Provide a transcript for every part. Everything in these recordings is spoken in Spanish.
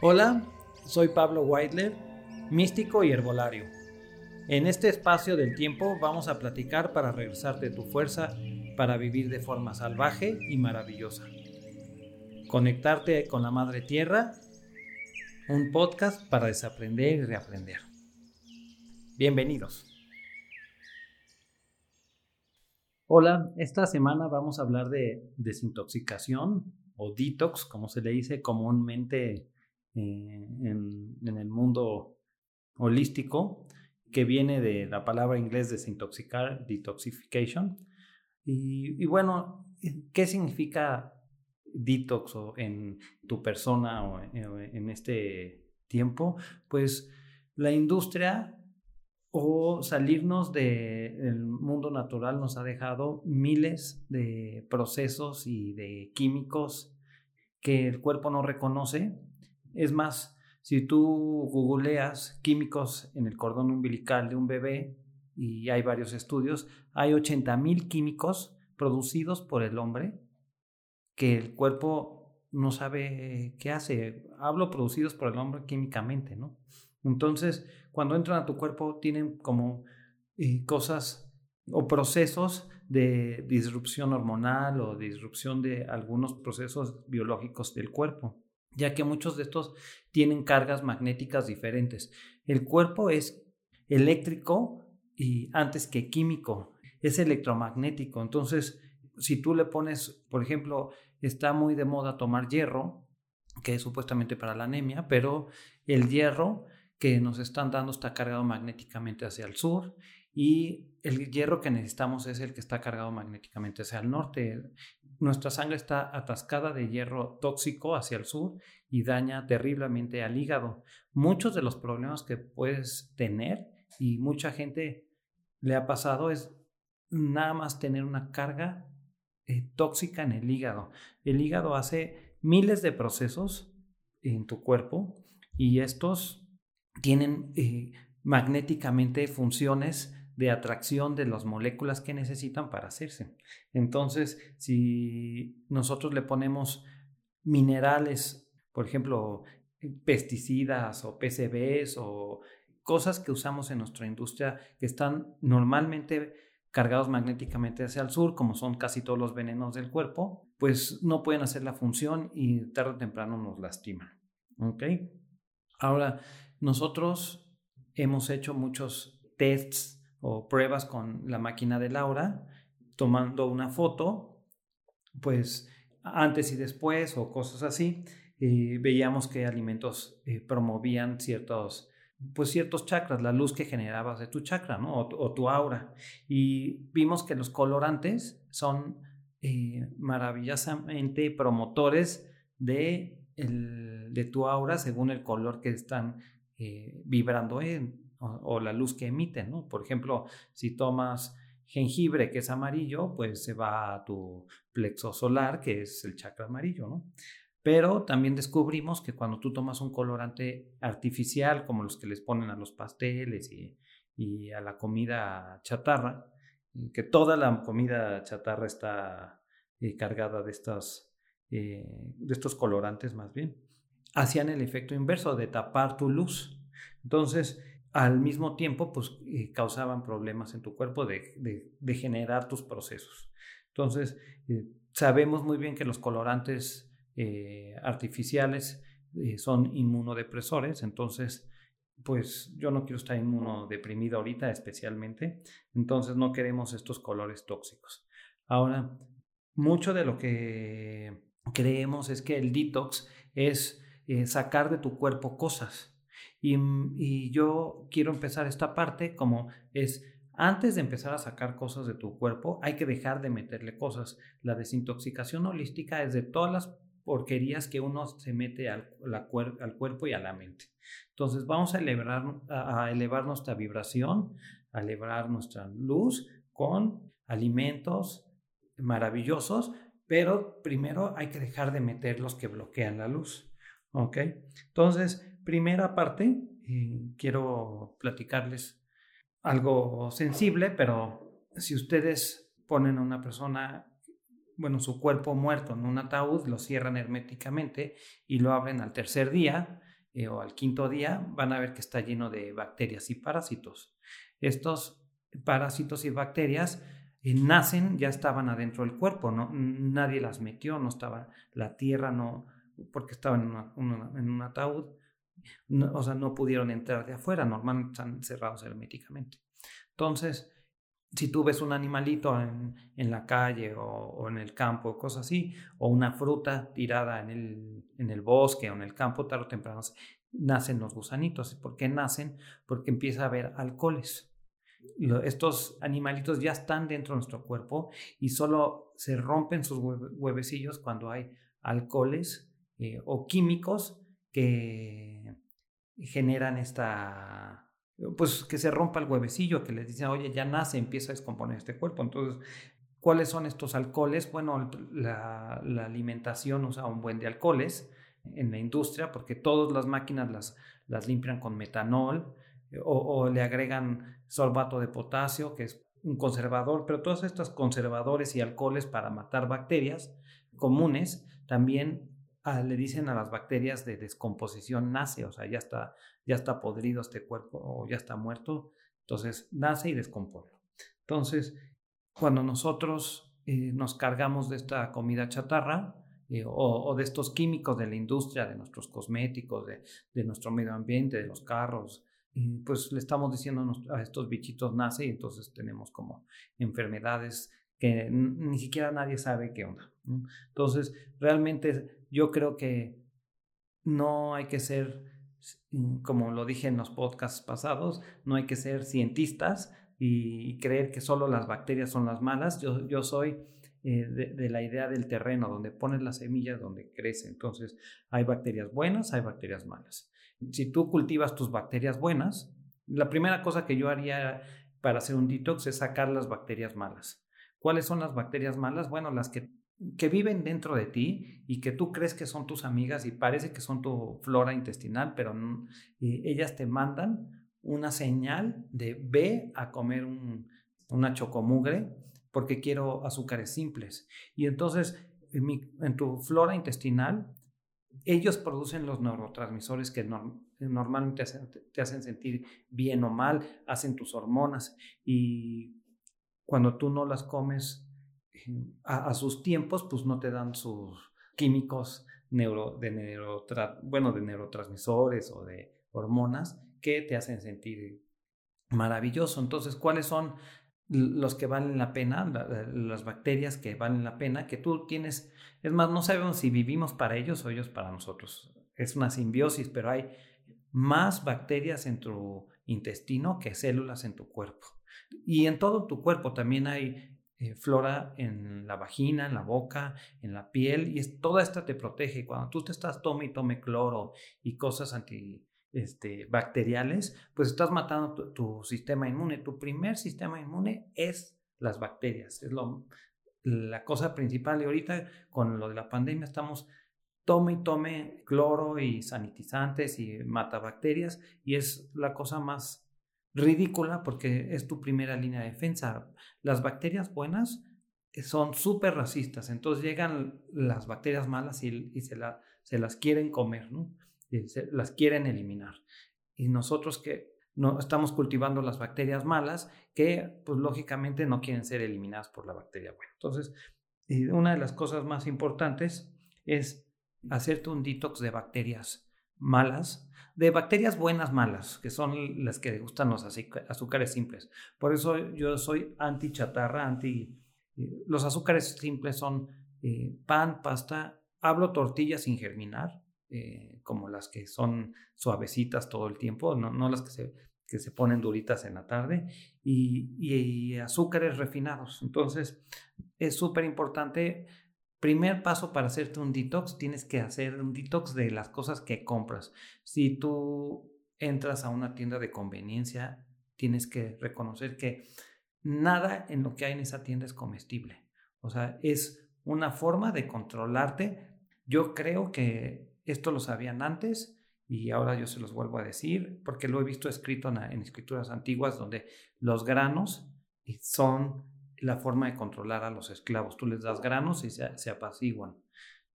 Hola, soy Pablo Weidler, místico y herbolario. En este espacio del tiempo vamos a platicar para regresarte tu fuerza para vivir de forma salvaje y maravillosa. Conectarte con la Madre Tierra, un podcast para desaprender y reaprender. Bienvenidos. Hola, esta semana vamos a hablar de desintoxicación o detox, como se le dice comúnmente en, el mundo holístico, que viene de la palabra inglés desintoxicar, detoxification. Y, bueno, ¿qué significa detox en tu persona o en este tiempo? Pues la industria o salirnos del mundo natural nos ha dejado miles de procesos y de químicos que el cuerpo no reconoce. Es más, si tú googleas químicos en el cordón umbilical de un bebé, y hay varios estudios, hay 80 mil químicos producidos por el hombre que el cuerpo no sabe qué hace. Hablo producidos por el hombre químicamente, ¿no? Entonces, cuando entran a tu cuerpo, tienen como eh, cosas o procesos de disrupción hormonal o disrupción de algunos procesos biológicos del cuerpo, ya que muchos de estos tienen cargas magnéticas diferentes. El cuerpo es eléctrico y antes que químico, es electromagnético. Entonces, si tú le pones, por ejemplo, está muy de moda tomar hierro, que es supuestamente para la anemia, pero el hierro que nos están dando está cargado magnéticamente hacia el sur y el hierro que necesitamos es el que está cargado magnéticamente hacia el norte. Nuestra sangre está atascada de hierro tóxico hacia el sur y daña terriblemente al hígado. Muchos de los problemas que puedes tener y mucha gente le ha pasado es nada más tener una carga eh, tóxica en el hígado. El hígado hace miles de procesos en tu cuerpo y estos tienen eh, magnéticamente funciones de atracción de las moléculas que necesitan para hacerse. Entonces, si nosotros le ponemos minerales, por ejemplo, pesticidas o PCBs o cosas que usamos en nuestra industria que están normalmente cargados magnéticamente hacia el sur, como son casi todos los venenos del cuerpo, pues no pueden hacer la función y tarde o temprano nos lastiman. ¿Ok? Ahora, nosotros hemos hecho muchos tests o pruebas con la máquina de Laura, tomando una foto, pues antes y después o cosas así, veíamos que alimentos eh, promovían ciertos, pues ciertos chakras, la luz que generabas de tu chakra, ¿no? O, tu aura. Y vimos que los colorantes son eh, maravillosamente promotores de, de tu aura según el color que están eh, vibrando en, o, la luz que emiten, ¿no? Por ejemplo, si tomas jengibre que es amarillo, pues se va a tu plexo solar, que es el chakra amarillo, ¿no? Pero también descubrimos que cuando tú tomas un colorante artificial, como los que les ponen a los pasteles y, a la comida chatarra, que toda la comida chatarra está eh, cargada de, eh, de estos colorantes más bien, hacían el efecto inverso de tapar tu luz. Entonces, al mismo tiempo, pues eh, causaban problemas en tu cuerpo de, generar tus procesos. Entonces, eh, sabemos muy bien que los colorantes eh, artificiales son inmunodepresores, entonces, pues yo no quiero estar inmunodeprimido ahorita especialmente, entonces no queremos estos colores tóxicos. Ahora, mucho de lo que creemos es que el detox es sacar de tu cuerpo cosas. Mm, y, yo quiero empezar esta parte como es, antes de empezar a sacar cosas de tu cuerpo, hay que dejar de meterle cosas. La desintoxicación holística es de todas las porquerías que uno se mete al, al cuerpo y a la mente. Entonces vamos a elevar, a elevar nuestra vibración, a elevar nuestra luz con alimentos maravillosos, pero primero hay que dejar de meter los que bloquean la luz. ¿Ok? Entonces, primera parte, eh, quiero platicarles algo sensible, pero si ustedes ponen a una persona, bueno, su cuerpo muerto en un ataúd, lo cierran herméticamente y lo abren al tercer día, eh, o al quinto día, van a ver que está lleno de bacterias y parásitos. Estos parásitos y bacterias eh, nacen, ya estaban adentro del cuerpo, ¿no? nadie las metió, no estaba la tierra, no, porque estaban en, un ataúd, o sea, no pudieron entrar de afuera, normalmente están cerrados herméticamente. Entonces, si tú ves un animalito en, en la calle o, en el campo, cosas así, o una fruta tirada en el, en el bosque o en el campo, tarde o temprano nacen los gusanitos. ¿Por qué nacen? Porque empieza a haber alcoholes. Estos animalitos ya están dentro de nuestro cuerpo y solo se rompen sus huevecillos cuando hay alcoholes eh, o químicos generan esta pues que se rompa el huevecillo, que les dicen, oye, ya nace, empieza a descomponer este cuerpo. Entonces, ¿cuáles son estos alcoholes? Bueno, la, alimentación usa un buen de alcoholes en la industria, porque todas las máquinas las, las limpian con metanol eh, o, le agregan sorbato de potasio, que es un conservador, pero todos estos conservadores y alcoholes para matar bacterias comunes también ah, le dicen a las bacterias de descomposición nace, o sea, ya está ya está podrido este cuerpo o ya está muerto, entonces nace y descompone. Entonces, cuando nosotros eh, nos cargamos de esta comida chatarra eh, o, de estos químicos de la industria, de nuestros cosméticos, de, nuestro medio ambiente, de los carros, pues le estamos diciendo a estos bichitos nace y entonces tenemos como enfermedades que ni siquiera nadie sabe qué onda. Entonces, realmente yo creo que no hay que ser Mm, como lo dije en los podcasts pasados, no hay que ser cientistas y creer que solo las bacterias son las malas. Yo, yo soy eh, de, la idea del terreno, donde pones las semillas, donde crece. Entonces, hay bacterias buenas, hay bacterias malas. Si tú cultivas tus bacterias buenas, la primera cosa que yo haría para hacer un detox es sacar las bacterias malas. ¿Cuáles son las bacterias malas? Bueno, las que que viven dentro de ti y que tú crees que son tus amigas y parece que son tu flora intestinal, pero ellas te mandan una señal de ve a comer un, una chocomugre porque quiero azúcares simples. Y entonces en, tu flora intestinal, ellos producen los neurotransmisores que normalmente te hacen sentir bien o mal, hacen tus hormonas y cuando tú no las comes a, sus tiempos, pues no te dan sus químicos de, bueno, de neurotransmisores o de hormonas que te hacen sentir maravilloso. Entonces, ¿cuáles son los que valen la pena, las bacterias que valen la pena, que tú tienes? Es más, no sabemos si vivimos para ellos o ellos para nosotros. Es una simbiosis, pero hay más bacterias en tu intestino que células en tu cuerpo. Y en todo tu cuerpo también hay eh, flora en la vagina, en la boca, en la piel, y toda esta te protege. Cuando tú te estás tome y tome cloro y cosas antibacteriales, este, pues estás matando tu, sistema inmune. Tu primer sistema inmune es las bacterias, es lo, la cosa principal. Y ahorita con lo de la pandemia estamos tome y tome cloro y sanitizantes y mata bacterias, y es la cosa más ridícula porque es tu primera línea de defensa. Las bacterias buenas eh, son súper racistas, entonces llegan las bacterias malas y, se, se, las quieren comer, ¿no? las quieren eliminar. Y nosotros que no estamos cultivando las bacterias malas que pues lógicamente no quieren ser eliminadas por la bacteria buena. Entonces, una de las cosas más importantes es hacerte un detox de bacterias malas de bacterias buenas, malas, que son las que gustan los azúcares simples. Por eso yo soy anti chatarra, anti... Eh, los azúcares simples son eh, pan, pasta, hablo tortillas sin germinar, eh, como las que son suavecitas todo el tiempo, no, las que se, que se ponen duritas en la tarde, y, y azúcares refinados. Entonces, es súper importante primer paso para hacerte un detox, tienes que hacer un detox de las cosas que compras. Si tú entras a una tienda de conveniencia, tienes que reconocer que nada en lo que hay en esa tienda es comestible. O sea, es una forma de controlarte. Yo creo que esto lo sabían antes y ahora yo se los vuelvo a decir porque lo he visto escrito en, escrituras antiguas donde los granos son la forma de controlar a los esclavos. Tú les das granos y se, apaciguan.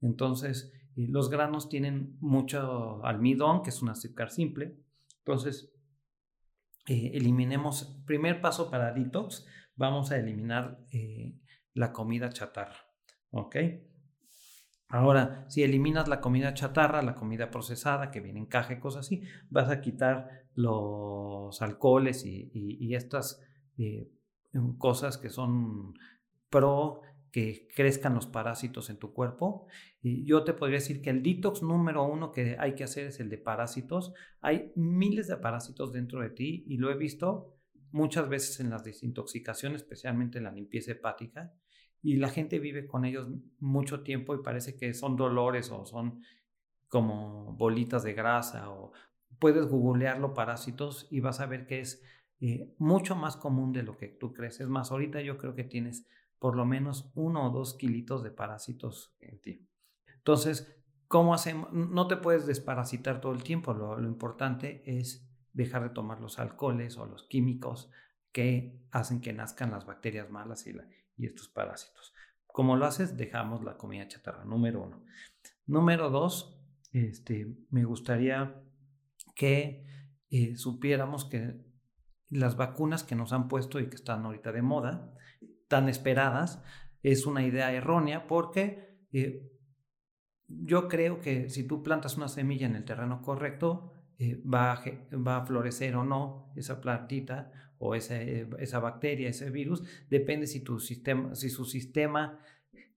Entonces, los granos tienen mucho almidón, que es un azúcar simple. Entonces, eh, eliminemos, primer paso para detox, vamos a eliminar eh, la comida chatarra. ¿Ok? Ahora, si eliminas la comida chatarra, la comida procesada que viene en caja y cosas así, vas a quitar los alcoholes y, estas eh, cosas que son pro que crezcan los parásitos en tu cuerpo. Y yo te podría decir que el detox número uno que hay que hacer es el de parásitos. Hay miles de parásitos dentro de ti y lo he visto muchas veces en las desintoxicaciones, especialmente en la limpieza hepática. Y la gente vive con ellos mucho tiempo y parece que son dolores o son como bolitas de grasa o puedes googlearlo parásitos y vas a ver que es eh, mucho más común de lo que tú crees. Es más, ahorita yo creo que tienes por lo menos uno o dos kilitos de parásitos en ti. Entonces, ¿cómo hacemos? No te puedes desparasitar todo el tiempo. Lo, importante es dejar de tomar los alcoholes o los químicos que hacen que nazcan las bacterias malas y, y estos parásitos. ¿Cómo lo haces? Dejamos la comida chatarra, número uno. Número dos, este, me gustaría que eh, supiéramos que las vacunas que nos han puesto y que están ahorita de moda, tan esperadas, es una idea errónea porque eh, yo creo que si tú plantas una semilla en el terreno correcto, eh, va, a, va, a, florecer o no esa plantita o esa bacteria, ese virus, depende si tu sistema, si su sistema,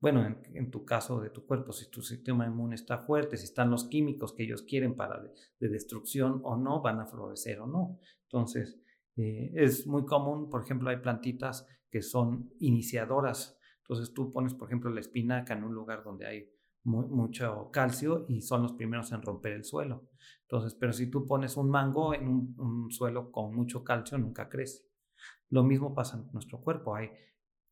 bueno, en, tu caso de tu cuerpo, si tu sistema inmune está fuerte, si están los químicos que ellos quieren para de, destrucción o no, van a florecer o no. Entonces, eh, es muy común, por ejemplo, hay plantitas que son iniciadoras. Entonces tú pones, por ejemplo, la espinaca en un lugar donde hay mucho calcio y son los primeros en romper el suelo. Entonces, pero si tú pones un mango en un, suelo con mucho calcio, nunca crece. Lo mismo pasa en nuestro cuerpo. Hay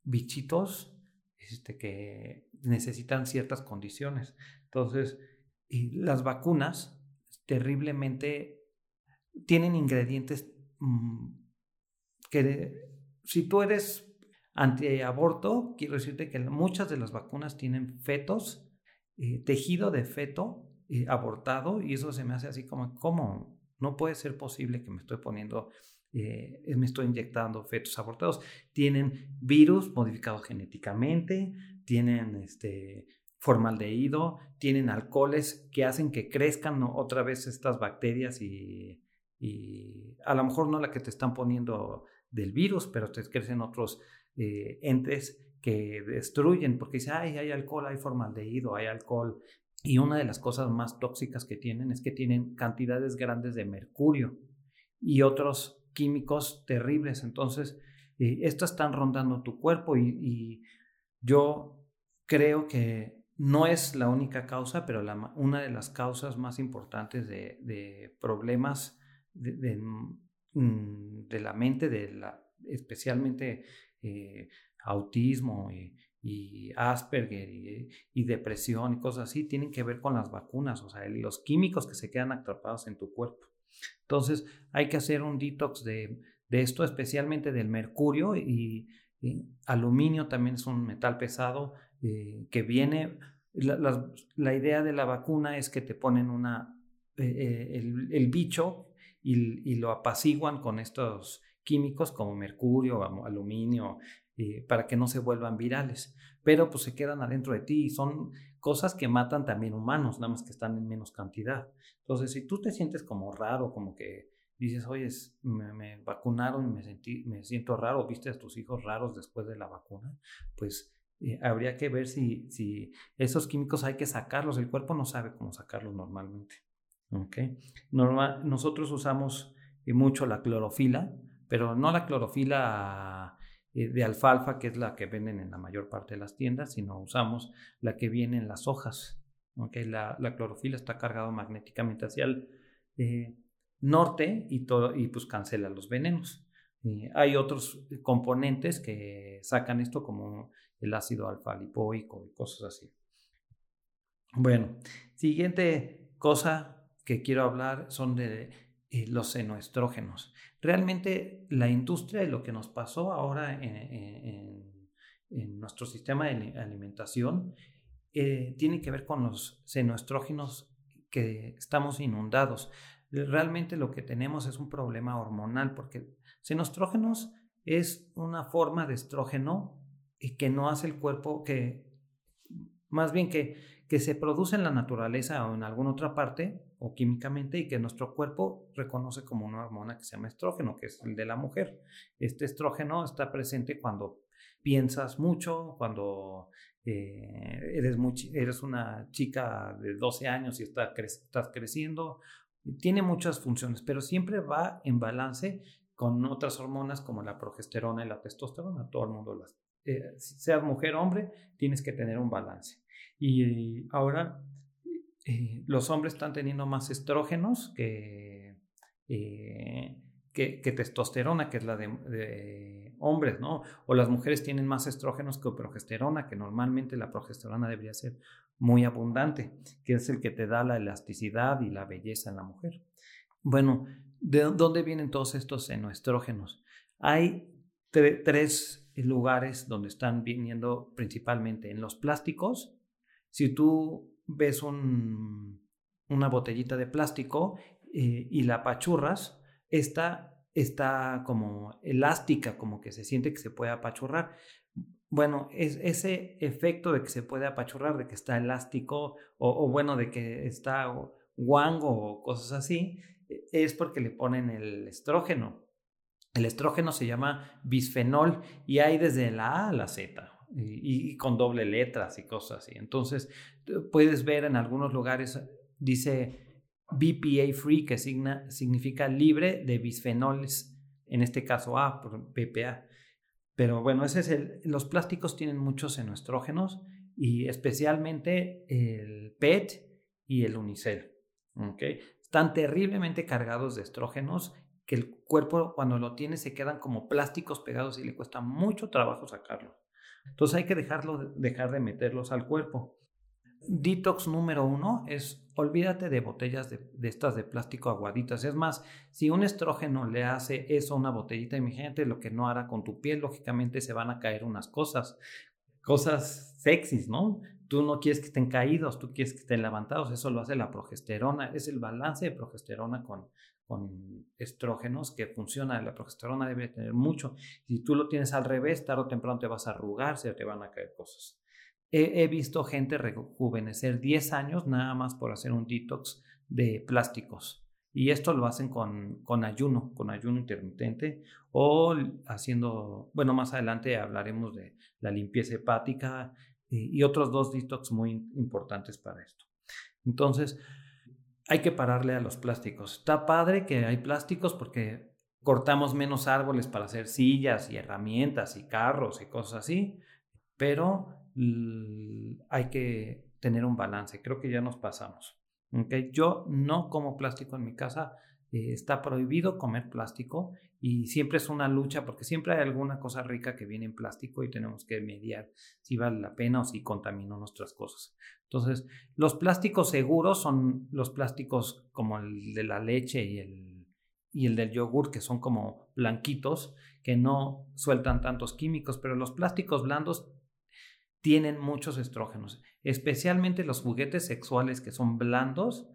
bichitos este, que necesitan ciertas condiciones. Entonces, y las vacunas terriblemente tienen ingredientes que si tú eres antiaborto, quiero decirte que muchas de las vacunas tienen fetos, eh, tejido de feto eh, abortado, y eso se me hace así como, ¿cómo? No puede ser posible que me estoy poniendo, eh, me estoy inyectando fetos abortados. Tienen virus modificados genéticamente, tienen este, formaldehído, tienen alcoholes que hacen que crezcan otra vez estas bacterias y, y a lo mejor no la que te están poniendo del virus, pero te crecen otros eh, entes que destruyen, porque dice, ay, hay alcohol, hay formaldehído, hay alcohol. Y una de las cosas más tóxicas que tienen es que tienen cantidades grandes de mercurio y otros químicos terribles. Entonces, eh, estas están rondando tu cuerpo y, yo creo que no es la única causa, pero una de las causas más importantes de, problemas de, Mm, de la mente, de la, especialmente eh, autismo y, Asperger y, depresión y cosas así, tienen que ver con las vacunas, o sea, los químicos que se quedan atrapados en tu cuerpo. Entonces, hay que hacer un detox de, esto, especialmente del mercurio y, aluminio también es un metal pesado eh, que viene, la, idea de la vacuna es que te ponen una, eh, el bicho y, lo apaciguan con estos químicos como mercurio, aluminio, eh, para que no se vuelvan virales. Pero pues se quedan adentro de ti y son cosas que matan también humanos, nada más que están en menos cantidad. Entonces, si tú te sientes como raro, como que dices, oye, me, vacunaron y me, sentí, siento raro, viste a tus hijos raros después de la vacuna, pues eh, habría que ver si, si esos químicos hay que sacarlos. El cuerpo no sabe cómo sacarlos normalmente. Normal, nosotros usamos eh, mucho la clorofila, pero no la clorofila eh, de alfalfa, que es la que venden en la mayor parte de las tiendas, sino usamos la que viene en las hojas. Okay. La, clorofila está cargada magnéticamente hacia el eh, norte y, todo, y pues cancela los venenos. hay otros componentes que sacan esto como el ácido alfa lipoico y cosas así. Bueno, siguiente cosa que quiero hablar son de eh, los senoestrógenos. Realmente la industria y lo que nos pasó ahora en, nuestro sistema de alimentación eh, tiene que ver con los senoestrógenos que estamos inundados. Realmente lo que tenemos es un problema hormonal porque senoestrógenos es una forma de estrógeno y que no hace el cuerpo que, más bien que, que se produce en la naturaleza o en alguna otra parte o químicamente y que nuestro cuerpo reconoce como una hormona que se llama estrógeno, que es el de la mujer. Este estrógeno está presente cuando piensas mucho, cuando eh, eres, eres una chica de 12 años y está estás creciendo. Tiene muchas funciones, pero siempre va en balance con otras hormonas como la progesterona y la testosterona. Todo el mundo las... Eh, seas mujer o hombre, tienes que tener un balance. Y ahora eh, los hombres están teniendo más estrógenos que, eh, que, testosterona, que es la de, hombres, ¿no? O las mujeres tienen más estrógenos que progesterona, que normalmente la progesterona debería ser muy abundante, que es el que te da la elasticidad y la belleza en la mujer. Bueno, ¿de dónde vienen todos estos senoestrógenos? Hay tres lugares donde están viniendo principalmente en los plásticos. Si tú ves un, una botellita de plástico eh, y la apachurras, esta está como elástica, como que se siente que se puede apachurrar. Bueno, es, ese efecto de que se puede apachurrar, de que está elástico o, bueno, de que está guango o cosas así, e, es porque le ponen el estrógeno. El estrógeno se llama bisfenol y hay desde la A a la Z y, con doble letras y cosas así. Entonces, puedes ver en algunos lugares, dice BPA free, que significa libre de bisfenoles, en este caso A por BPA. Pero bueno, ese es el, los plásticos tienen muchos senoestrógenos y especialmente el PET y el unicel. ¿okay? Están terriblemente cargados de estrógenos que el cuerpo cuando lo tiene se quedan como plásticos pegados y le cuesta mucho trabajo sacarlo. Entonces hay que dejarlo, dejar de meterlos al cuerpo. Detox número uno es olvídate de botellas de, estas de plástico aguaditas. Es más, si un estrógeno le hace eso a una botellita, imagínate lo que no hará con tu piel, lógicamente se van a caer unas cosas, cosas sexys, ¿no? Tú no quieres que estén caídos, tú quieres que estén levantados, eso lo hace la progesterona, es el balance de progesterona con, con estrógenos que funciona. La progesterona debe tener mucho. Si tú lo tienes al revés, tarde o temprano te vas a arrugar, se te van a caer cosas. He, visto gente rejuvenecer 10 años nada más por hacer un detox de plásticos. Y esto lo hacen con, con ayuno, con ayuno intermitente o haciendo, bueno, más adelante hablaremos de la limpieza hepática y otros dos detox muy importantes para esto. Entonces, hay que pararle a los plásticos. Está padre que hay plásticos porque cortamos menos árboles para hacer sillas y herramientas y carros y cosas así, pero hay que tener un balance. Creo que ya nos pasamos. ¿okay? Yo no como plástico en mi casa. Eh, está prohibido comer plástico y siempre es una lucha porque siempre hay alguna cosa rica que viene en plástico y tenemos que mediar si vale la pena o si contaminó nuestras cosas. Entonces, los plásticos seguros son los plásticos como el de la leche y el, y el del yogur, que son como blanquitos, que no sueltan tantos químicos, pero los plásticos blandos tienen muchos estrógenos, especialmente los juguetes sexuales que son blandos,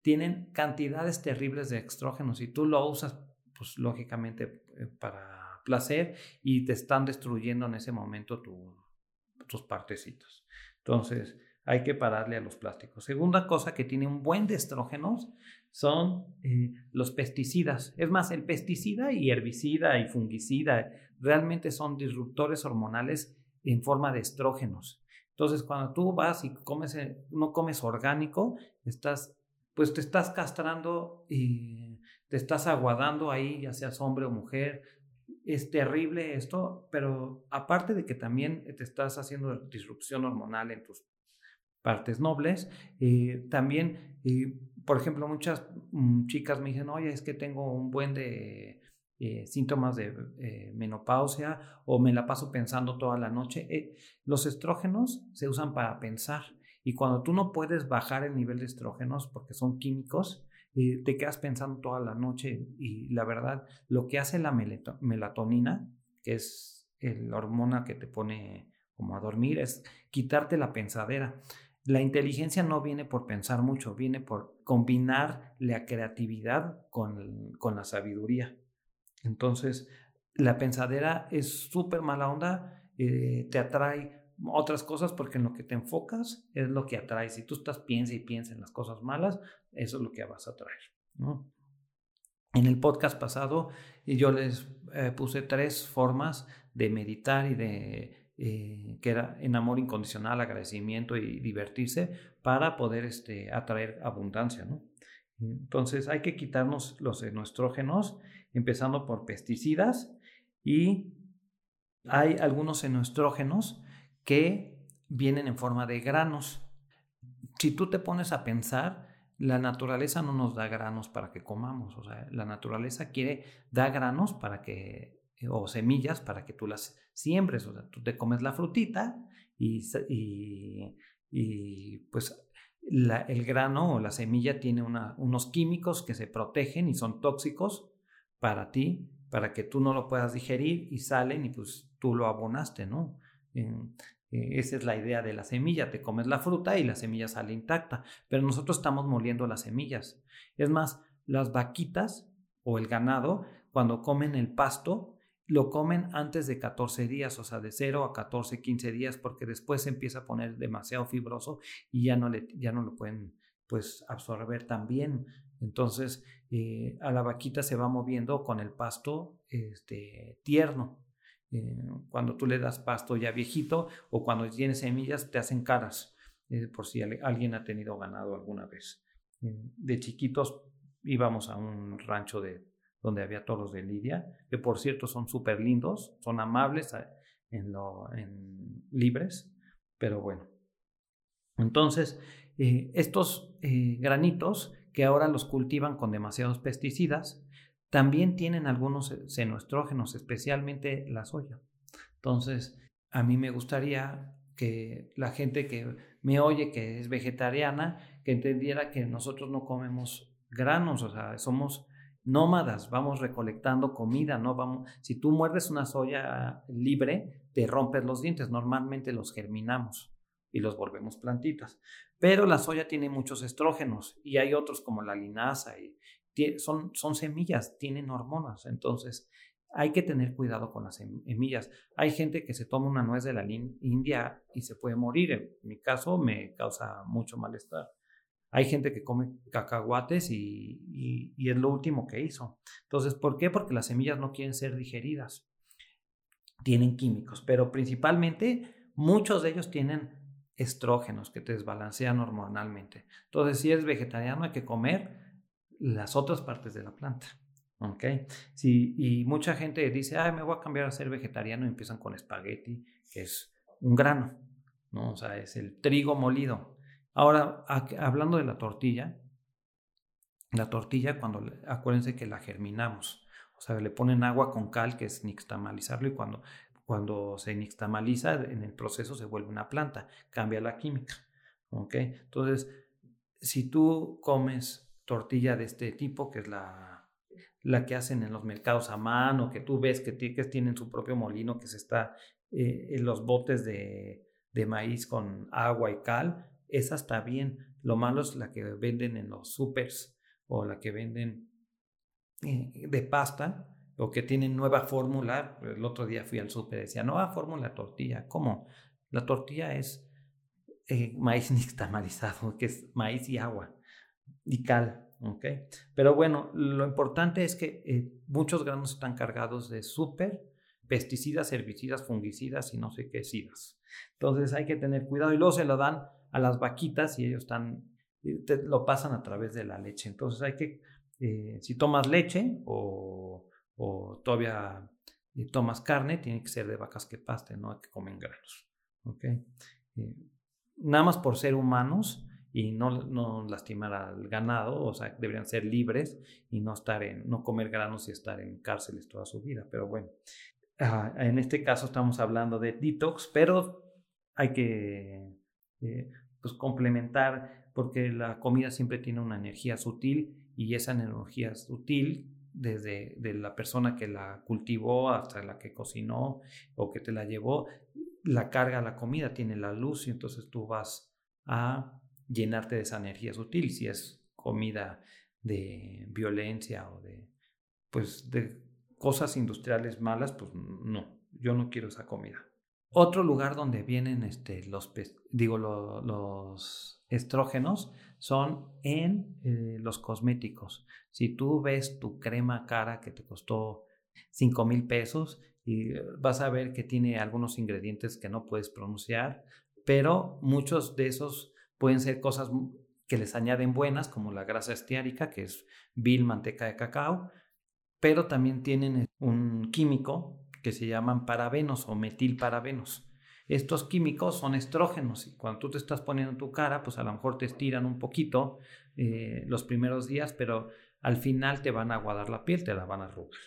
tienen cantidades terribles de estrógenos y tú lo usas, pues lógicamente, eh, para placer y te están destruyendo en ese momento tus partecitos. Entonces, hay que pararle a los plásticos. Segunda cosa que tiene un buen de estrógenos son eh, los pesticidas. Es más, el pesticida y herbicida y fungicida realmente son disruptores hormonales en forma de estrógenos. Entonces, cuando tú vas y comes, eh, no comes orgánico, estás, pues te estás castrando te estás aguadando ahí, ya seas hombre o mujer. Es terrible esto, pero aparte de que también te estás haciendo disrupción hormonal en tus partes nobles. Eh, también, eh, por ejemplo, muchas mm, chicas me dicen, oye, es que tengo un buen de eh, síntomas de menopausia o me la paso pensando toda la noche. los estrógenos se usan para pensar y cuando tú no puedes bajar el nivel de estrógenos porque son químicos, te quedas pensando toda la noche y la verdad, lo que hace la melatonina, que es la hormona que te pone como a dormir, es quitarte la pensadera. La inteligencia no viene por pensar mucho, viene por combinar la creatividad con, con la sabiduría. Entonces, la pensadera es súper mala onda, eh, te atrae otras cosas porque en lo que te enfocas es lo que atrae. Si tú estás piensa y piensa en las cosas malas, eso es lo que vas a atraer. ¿no? En el podcast pasado yo les eh, puse tres formas de meditar y de eh, que era en amor incondicional, agradecimiento y divertirse para poder este, atraer abundancia. ¿no? Entonces hay que quitarnos los enoestrógenos, empezando por pesticidas y hay algunos enoestrógenos que vienen en forma de granos. Si tú te pones a pensar, la naturaleza no nos da granos para que comamos, o sea, la naturaleza quiere, da granos para que o semillas para que tú las siembres. O sea, tú te comes la frutita y, y, pues el grano o la semilla tiene unos químicos que se protegen y son tóxicos para ti, para que tú no lo puedas digerir y salen y pues tú lo abonaste, ¿no? Eh, esa es la idea de la semilla, te comes la fruta y la semilla sale intacta, pero nosotros estamos moliendo las semillas. Es más, las vaquitas o el ganado, cuando comen el pasto, lo comen antes de 14 días, o sea, de 0 a 14, 15 días, porque después se empieza a poner demasiado fibroso y ya no, le, ya no lo pueden pues absorber tan bien. Entonces, eh, a la vaquita se va moviendo con el pasto este, tierno. Eh, cuando tú le das pasto ya viejito o cuando tiene semillas, te hacen caras, eh, por si alguien ha tenido ganado alguna vez. de chiquitos íbamos a un rancho de donde había toros de Lidia, que por cierto son súper lindos, son amables eh, en, lo, en libres, pero bueno. Entonces, eh, estos eh, granitos que ahora los cultivan con demasiados pesticidas, también tienen algunos senoestrógenos, especialmente la soya. Entonces, a mí me gustaría que la gente que me oye, que es vegetariana, que entendiera que nosotros no comemos granos, o sea, somos nómadas, vamos recolectando comida, ¿no? Vamos, si tú muerdes una soya libre, te rompes los dientes, normalmente los germinamos y los volvemos plantitas. Pero la soya tiene muchos estrógenos y hay otros como la linaza y son, semillas, tienen hormonas, entonces hay que tener cuidado con las semillas. Hay gente que se toma una nuez de la India y se puede morir. En mi caso me causa mucho malestar. Hay gente que come cacahuates y, es lo último que hizo. Entonces, ¿por qué? Porque las semillas no quieren ser digeridas. Tienen químicos, pero principalmente muchos de ellos tienen estrógenos que te desbalancean hormonalmente. Entonces, si eres vegetariano, hay que comer las otras partes de la planta. ¿Ok? Y mucha gente dice, ay, me voy a cambiar a ser vegetariano y empiezan con espagueti, que es un grano, ¿no? O sea, es el trigo molido. Ahora, hablando de la tortilla, la tortilla cuando, acuérdense que la germinamos, o sea, le ponen agua con cal, que es nixtamalizarlo, y cuando, cuando se nixtamaliza, en el proceso se vuelve una planta, cambia la química, ¿ok? Entonces, si tú comes tortilla de este tipo, que es la, la que hacen en los mercados a mano, que tú ves que, tienen su propio molino, que se está eh, en los botes de, de maíz con agua y cal, esa está bien. Lo malo es la que venden en los supers o la que venden eh, de pasta o que tienen nueva fórmula. El otro día fui al super y decía, nueva fórmula tortilla. ¿Cómo? La tortilla es eh, maíz nixtamalizado, que es maíz y agua y cal. ¿okay? Pero bueno, lo importante es que eh, muchos granos están cargados de súper pesticidas, herbicidas, fungicidas y no sé qué sidas. Entonces hay que tener cuidado y luego se lo dan a las vaquitas y ellos están, eh, lo pasan a través de la leche. Entonces hay que, eh, si tomas leche o, todavía eh, tomas carne, tiene que ser de vacas que pasten, no que comen granos. ¿okay? nada más por ser humanos y no, no, lastimar al ganado, o sea, deberían ser libres y no estar en, no comer granos y estar en cárceles toda su vida. Pero bueno, ah, en este caso estamos hablando de detox, pero hay que eh, pues complementar, porque la comida siempre tiene una energía sutil y esa energía sutil, desde de la persona que la cultivó hasta la que cocinó o que te la llevó, la carga la comida, tiene la luz y entonces tú vas a llenarte de esa energía sutil. Si es comida de violencia o de, pues, de cosas industriales malas, pues no, yo no quiero esa comida. Otro lugar donde vienen este, los, digo, los estrógenos son en eh, los cosméticos. Si tú ves tu crema cara que te costó 5 mil pesos y vas a ver que tiene algunos ingredientes que no puedes pronunciar, pero muchos de esos pueden ser cosas que les añaden buenas, como la grasa estiárica, que es vil manteca de cacao, pero también tienen un químico que se llaman parabenos o metilparabenos. Estos químicos son estrógenos y cuando tú te estás poniendo en tu cara, pues a lo mejor te estiran un poquito eh, los primeros días, pero al final te van a aguadar la piel, te la van a arrugar.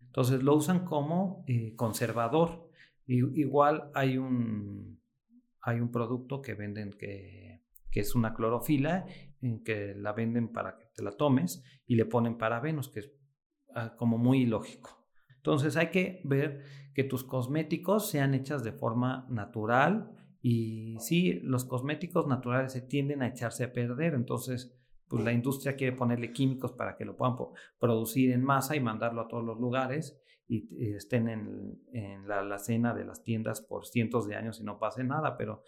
Entonces lo usan como eh, conservador. Y, igual hay un, hay un producto que venden que, que es una clorofila, en que la venden para que te la tomes y le ponen parabenos, que es ah, como muy ilógico. Entonces hay que ver que tus cosméticos sean hechas de forma natural y sí, los cosméticos naturales se tienden a echarse a perder, entonces pues la industria quiere ponerle químicos para que lo puedan producir en masa y mandarlo a todos los lugares y, estén en, la alacena de las tiendas por cientos de años y no pase nada, pero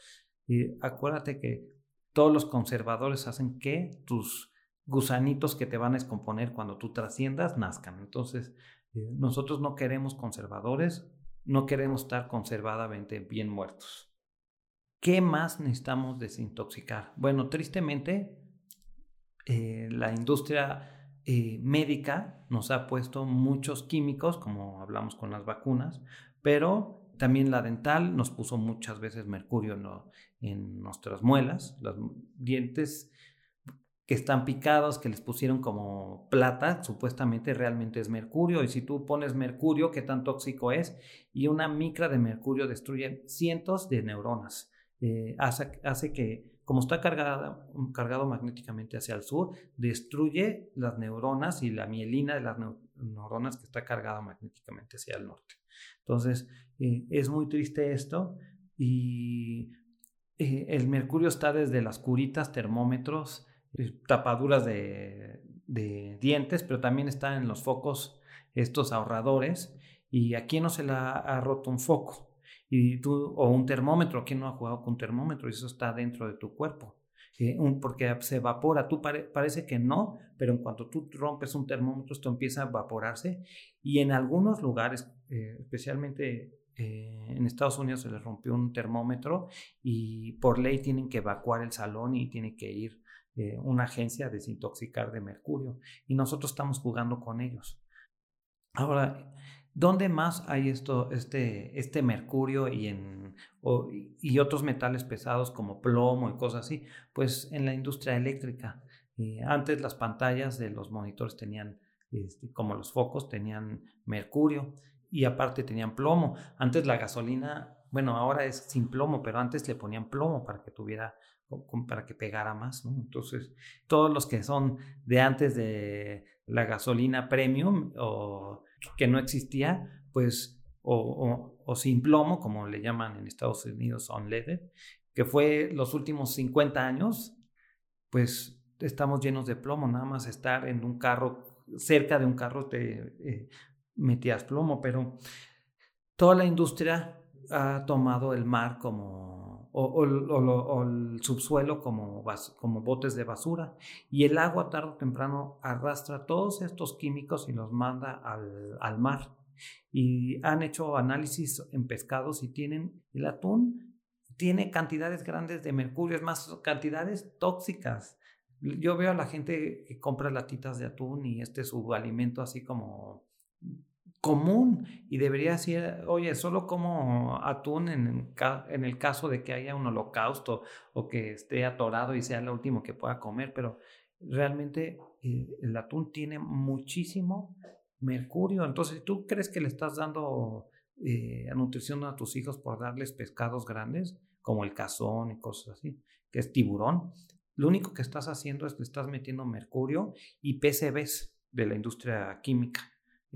acuérdate que todos los conservadores hacen que tus gusanitos que te van a descomponer cuando tú trasciendas nazcan. Entonces, eh, nosotros no queremos conservadores, no queremos estar conservadamente bien muertos. ¿Qué más necesitamos desintoxicar? Bueno, tristemente, eh, la industria eh, médica nos ha puesto muchos químicos, como hablamos con las vacunas, pero también la dental nos puso muchas veces mercurio en nuestras muelas, los dientes que están picados, que les pusieron como plata, supuestamente realmente es mercurio. Y si tú pones mercurio, ¿qué tan tóxico es? Y una micra de mercurio destruye cientos de neuronas. Eh, hace, hace, que, como está cargado magnéticamente hacia el sur, destruye las neuronas y la mielina de las neuronas que está cargada magnéticamente hacia el norte. Entonces, eh, es muy triste esto y eh, el mercurio está desde las curitas, termómetros, eh, tapaduras de, dientes, pero también están en los focos estos ahorradores. Y aquí no se le ha roto un foco y tú, o un termómetro, ¿quién no ha jugado con un termómetro? Y eso está dentro de tu cuerpo. Eh, porque se evapora, tú parece que no, pero en cuanto tú rompes un termómetro, esto empieza a evaporarse y en algunos lugares, eh, especialmente en Estados Unidos se les rompió un termómetro y por ley tienen que evacuar el salón y tiene que ir eh, una agencia a desintoxicar de mercurio y nosotros estamos jugando con ellos. Ahora, ¿dónde más hay esto, este, este mercurio y, en, y otros metales pesados como plomo y cosas así? Pues en la industria eléctrica. Eh, antes las pantallas de los monitores tenían, este, como los focos, tenían mercurio y aparte tenían plomo. Antes la gasolina, bueno, ahora es sin plomo, pero antes le ponían plomo para que tuviera para que pegara más. Entonces, todos los que son de antes de la gasolina premium o que no existía, pues, o, o, sin plomo, como le llaman en Estados Unidos, unleaded, que fue los últimos 50 años, pues estamos llenos de plomo, nada más estar en un carro, cerca de un carro te eh, metías plomo, pero toda la industria ha tomado el mar como o, el subsuelo como, como botes de basura. Y el agua tarde o temprano arrastra todos estos químicos y los manda al, al mar. Y han hecho análisis en pescados y tienen el atún tiene cantidades grandes de mercurio, es más, cantidades tóxicas. Yo veo a la gente que compra latitas de atún y este es su alimento así como común y debería ser, oye, solo como atún en, en, el caso de que haya un holocausto o que esté atorado y sea lo último que pueda comer, pero realmente eh, el atún tiene muchísimo mercurio. Entonces, ¿tú crees que le estás dando eh, nutrición a tus hijos por darles pescados grandes, como el cazón y cosas así, que es tiburón? Lo único que estás haciendo es le estás metiendo mercurio y PCBs de la industria química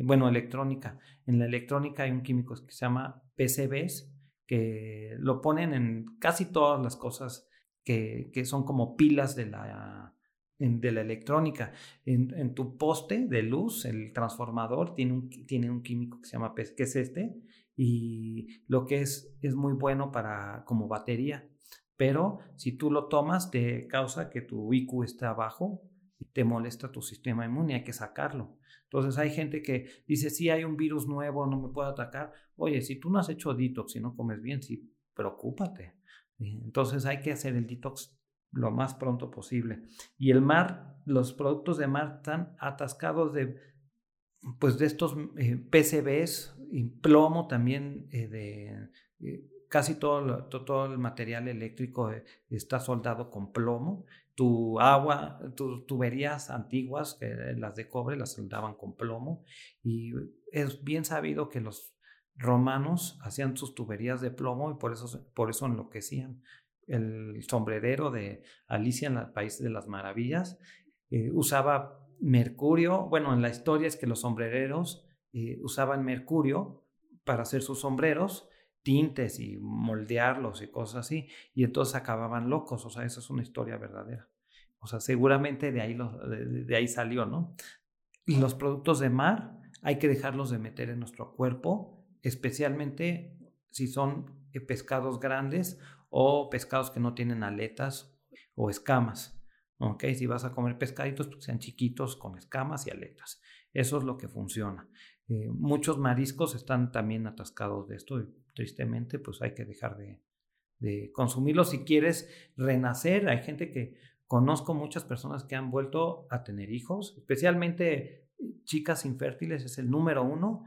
bueno, electrónica. En la electrónica hay un químico que se llama PCBs, que lo ponen en casi todas las cosas que, que son como pilas de la, de la electrónica. En, en, tu poste de luz, el transformador tiene un, tiene un químico que se llama PES, que es este, y lo que es es muy bueno para como batería. Pero si tú lo tomas, te causa que tu IQ esté abajo y te molesta tu sistema inmune, hay que sacarlo. Entonces hay gente que dice, si hay un virus nuevo, no me puedo atacar. Oye, si tú no has hecho detox y no comes bien, sí, preocúpate. Entonces hay que hacer el detox lo más pronto posible. Y el mar, los productos de mar están atascados de, pues de estos eh, PCBs y plomo también eh, de... Eh, casi todo, todo, el material eléctrico está soldado con plomo tu agua, tus tuberías antiguas, las de cobre, las soldaban con plomo. Y es bien sabido que los romanos hacían sus tuberías de plomo y por eso, por eso enloquecían. El sombrerero de Alicia en el País de las Maravillas eh, usaba mercurio. Bueno, en la historia es que los sombrereros eh, usaban mercurio para hacer sus sombreros tintes y moldearlos y cosas así, y entonces acababan locos, o sea, esa es una historia verdadera. O sea, seguramente de ahí, de, ahí salió, ¿no? Y los productos de mar hay que dejarlos de meter en nuestro cuerpo, especialmente si son eh, pescados grandes o pescados que no tienen aletas o escamas. ¿ok? Si vas a comer pescaditos, pues sean chiquitos con escamas y aletas. Eso es lo que funciona. Eh, muchos mariscos están también atascados de esto tristemente pues hay que dejar de, de consumirlos si quieres renacer. Hay gente que conozco muchas personas que han vuelto a tener hijos, especialmente chicas infértiles es el número uno.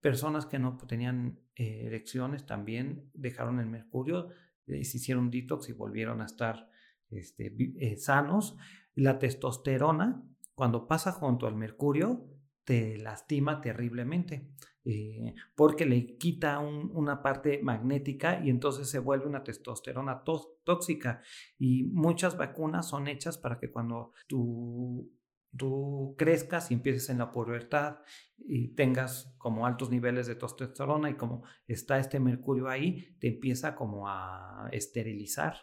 Personas que no tenían eh, erecciones también dejaron el mercurio, eh, se hicieron detox y volvieron a estar este, sanos. La testosterona, cuando pasa junto al mercurio, te lastima terriblemente eh, porque le quita una parte magnética y entonces se vuelve una testosterona tóxica y muchas vacunas son hechas para que cuando tú, tú crezcas y empieces en la pubertad y tengas como altos niveles de testosterona y como está este mercurio ahí, te empieza como a esterilizar.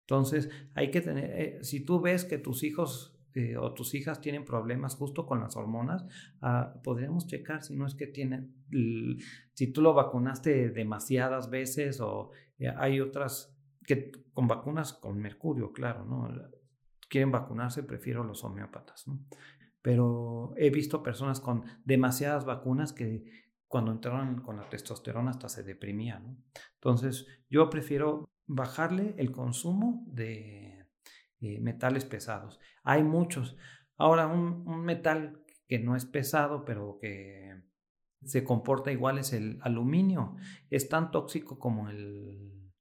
Entonces, hay que tener, eh, si tú ves que tus hijos eh, o tus hijas tienen problemas justo con las hormonas, ah, podríamos checar si no es que tienen, si tú lo vacunaste demasiadas veces o eh, hay otras que con vacunas con mercurio, claro, ¿no? Quieren vacunarse, prefiero los homeópatas, ¿no? Pero he visto personas con demasiadas vacunas que cuando entraron con la testosterona hasta se deprimían, ¿no? Entonces, yo prefiero bajarle el consumo de eh, metales pesados. Hay muchos. Ahora, un, metal que no es pesado, pero que se comporta igual es el aluminio. Es tan tóxico como el,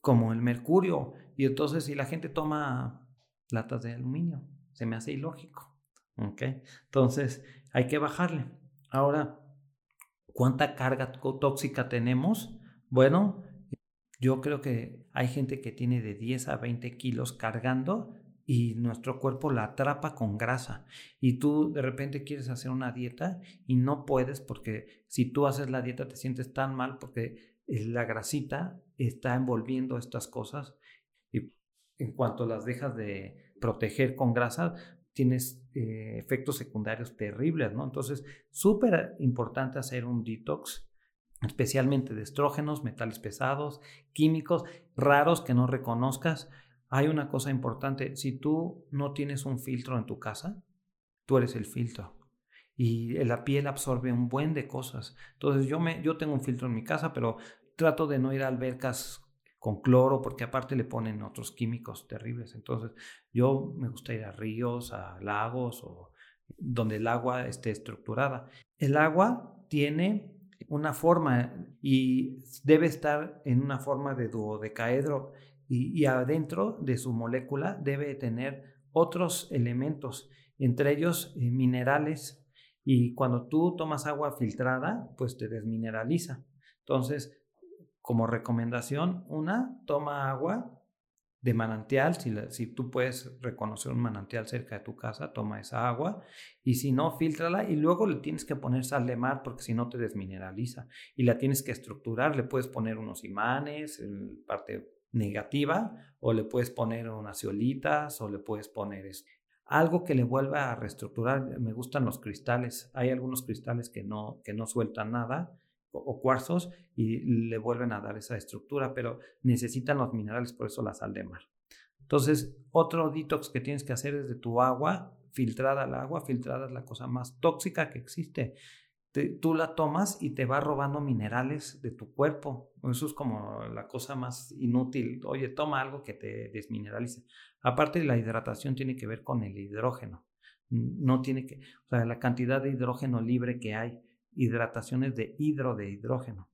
como el mercurio. Y entonces, si la gente toma latas de aluminio, se me hace ilógico. Entonces, hay que bajarle. Ahora, ¿cuánta carga tóxica tenemos? Bueno, yo creo que hay gente que tiene de 10 a 20 kilos cargando y nuestro cuerpo la atrapa con grasa. Y tú de repente quieres hacer una dieta y no puedes porque si tú haces la dieta te sientes tan mal porque eh, la grasita está envolviendo estas cosas en cuanto las dejas de proteger con grasa, tienes eh, efectos secundarios terribles, ¿no? Entonces, súper importante hacer un detox especialmente de estrógenos, metales pesados, químicos raros que no reconozcas. Hay una cosa importante, si tú no tienes un filtro en tu casa, tú eres el filtro. Y la piel absorbe un buen de cosas. Entonces yo, me, yo tengo un filtro en mi casa, pero trato de no ir a albercas con cloro porque aparte le ponen otros químicos terribles. Entonces yo me gusta ir a ríos, a lagos o donde el agua esté estructurada. El agua tiene una forma y debe estar en una forma de duodecaedro y, y adentro de su molécula debe tener otros elementos, entre ellos eh, minerales y cuando tú tomas agua filtrada, pues te desmineraliza. Entonces, como recomendación, una, toma agua de manantial, si, tú puedes reconocer un manantial cerca de tu casa, toma esa agua y si no, filtrala y luego le tienes que poner sal de mar porque si no te desmineraliza y la tienes que estructurar, le puedes poner unos imanes, en parte negativa o le puedes poner unas ciolitas o le puedes poner algo que le vuelva a reestructurar. Me gustan los cristales, hay algunos cristales que no, que no sueltan nada o cuarzos y le vuelven a dar esa estructura, pero necesitan los minerales, por eso la sal de mar. Entonces, otro detox que tienes que hacer es de tu agua, filtrada el agua, filtrada es la cosa más tóxica que existe. tú la tomas y te va robando minerales de tu cuerpo. Eso es como la cosa más inútil. Oye, toma algo que te desmineralice. Aparte, la hidratación tiene que ver con el hidrógeno. No tiene que, o sea, la cantidad de hidrógeno libre que hay hidrataciones de hidro de hidrógeno.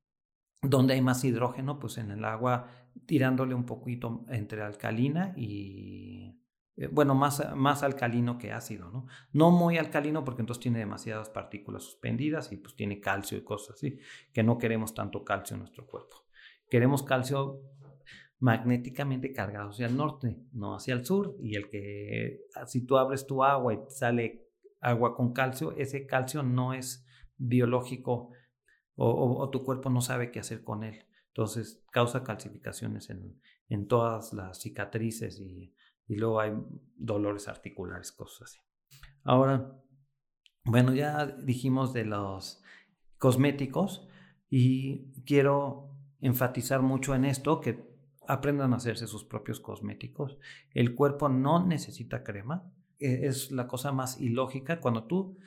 Donde hay más hidrógeno, pues en el agua tirándole un poquito entre alcalina y, eh, bueno, más, más alcalino que ácido, ¿no? No muy alcalino porque entonces tiene demasiadas partículas suspendidas y pues tiene calcio y cosas así, que no queremos tanto calcio en nuestro cuerpo. Queremos calcio magnéticamente cargado hacia el norte, no hacia el sur, y el que, si tú abres tu agua y sale agua con calcio, ese calcio no es biológico o, tu cuerpo no sabe qué hacer con él. Entonces causa calcificaciones en, en todas las cicatrices y, y, luego hay dolores articulares, cosas así. Ahora, bueno, ya dijimos de los cosméticos y quiero enfatizar mucho en esto, que aprendan a hacerse sus propios cosméticos. El cuerpo no necesita crema, e, es la cosa más ilógica. Cuando tú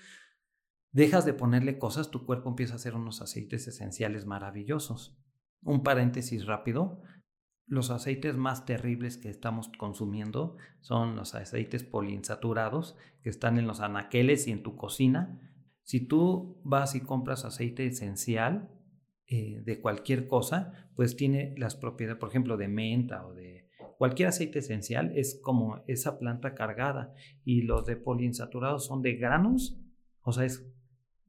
dejas de ponerle cosas, tu cuerpo empieza a hacer unos aceites esenciales maravillosos. Un paréntesis rápido. Los aceites más terribles que estamos consumiendo son los aceites poliinsaturados que están en los anaqueles y en tu cocina. Si tú vas y compras aceite esencial eh, de cualquier cosa, pues tiene las propiedades, por ejemplo, de menta o de cualquier aceite esencial, es como esa planta cargada. Y los de poliinsaturados son de granos, o sea, es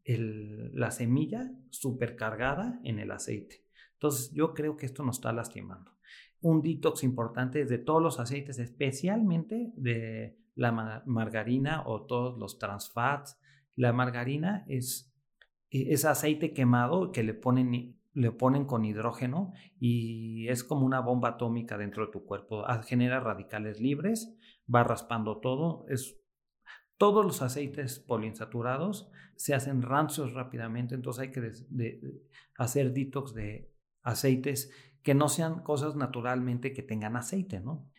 la semilla supercargada en el aceite. Entonces yo creo que esto nos está lastimando. Un detox importante es de todos los aceites, especialmente de la margarina o todos los transfats. La margarina es, e, es aceite quemado que le ponen, le ponen con hidrógeno y es como una bomba atómica dentro de tu cuerpo. Ah, genera radicales libres, va raspando todo. Es todos los aceites poliinsaturados se hacen rancios rápidamente, entonces hay que hacer detox de aceites que no sean cosas naturalmente que tengan aceite, ¿no?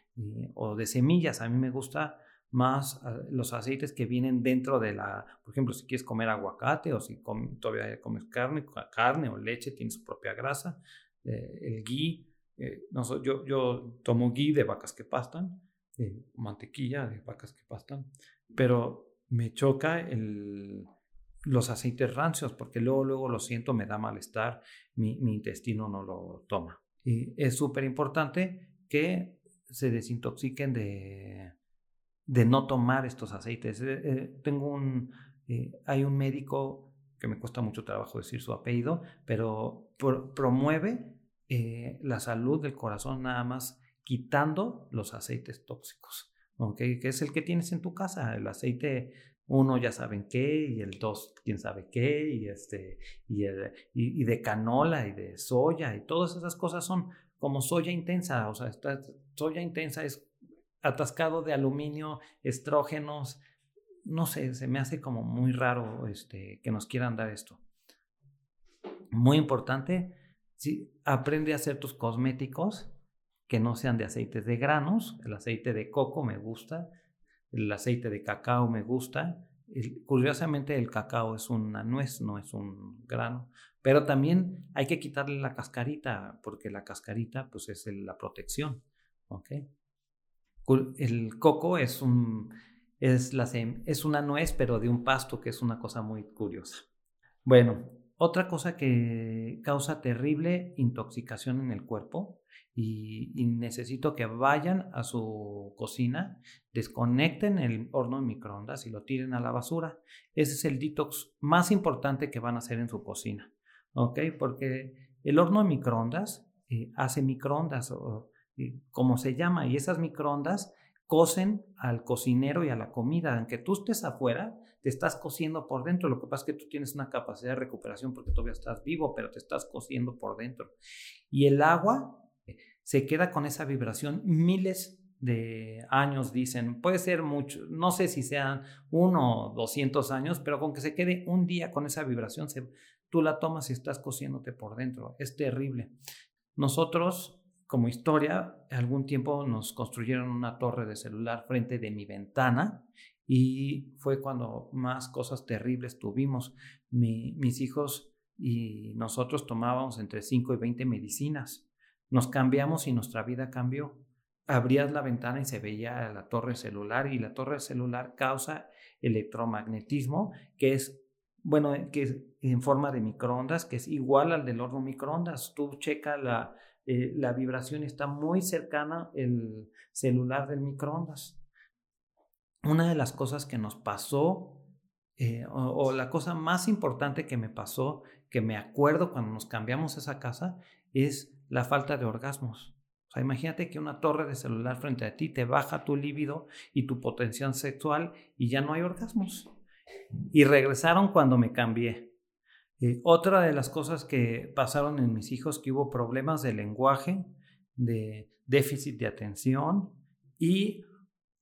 o de semillas. A mí me gusta más ah, los aceites que vienen dentro de la, por ejemplo, si quieres comer aguacate o si todavía comes carne, carne o leche, tiene su propia grasa, eh, el ghee, eh, no, yo, yo tomo ghee de vacas que pastan, eh, mantequilla de vacas que pastan, pero me choca los aceites rancios porque luego, luego lo siento, me da malestar, mi, intestino no lo toma. Y es súper importante que se desintoxiquen de, de no tomar estos aceites. Eh, eh, tengo un, eh, hay un médico que me cuesta mucho trabajo decir su apellido, pero promueve la salud del corazón nada más quitando los aceites tóxicos que es el que tienes en tu casa, el aceite uno ya saben qué y el dos quién sabe qué y este y, y, de canola y de soya y todas esas cosas son como soya intensa, o sea, esta soya intensa es atascado de aluminio, estrógenos, no sé, se me hace como muy raro este, que nos quieran dar esto. Muy importante, si aprende a hacer tus cosméticos, que no sean de aceites de granos. El aceite de coco me gusta, el aceite de cacao me gusta. curiosamente el cacao es una nuez, no es un grano. Pero también hay que quitarle la cascarita, porque la cascarita pues es la protección. El coco es, un, es, la, es una nuez, pero de un pasto, que es una cosa muy curiosa. Bueno, otra cosa que causa terrible intoxicación en el cuerpo y, necesito que vayan a su cocina, desconecten el horno de microondas y lo tiren a la basura. Ese es el detox más importante que van a hacer en su cocina, ¿ok? Porque el horno de microondas eh, hace microondas como se llama, y esas microondas cocen al cocinero y a la comida. Aunque tú estés afuera, te estás cociendo por dentro. Lo que pasa es que tú tienes una capacidad de recuperación porque todavía estás vivo, pero te estás cociendo por dentro. Y el agua eh, se queda con esa vibración miles de años, dicen, puede ser mucho, no sé si sean uno o doscientos años, pero con que se quede un día con esa vibración, tú la tomas y estás cociéndote por dentro. Es terrible. Nosotros, como historia, algún tiempo nos construyeron una torre de celular frente de mi ventana y fue cuando más cosas terribles tuvimos. mis hijos y nosotros tomábamos entre 5 y 20 medicinas. Nos cambiamos y nuestra vida cambió. Abrías la ventana y se veía la torre celular y la torre celular causa electromagnetismo que es bueno, que es en forma de microondas, que es igual al del horno microondas. Tú checa la, eh, la vibración, está muy cercana el celular del microondas una de las cosas que nos pasó, eh, o, la cosa más importante que me pasó, que me acuerdo cuando nos cambiamos esa casa, es la falta de orgasmos. O imagínate que una torre de celular frente a ti te baja tu líbido y tu potencial sexual y ya no hay orgasmos. Y regresaron cuando me cambié. Eh, otra de las cosas que pasaron en mis hijos, que hubo problemas de lenguaje, de déficit de atención y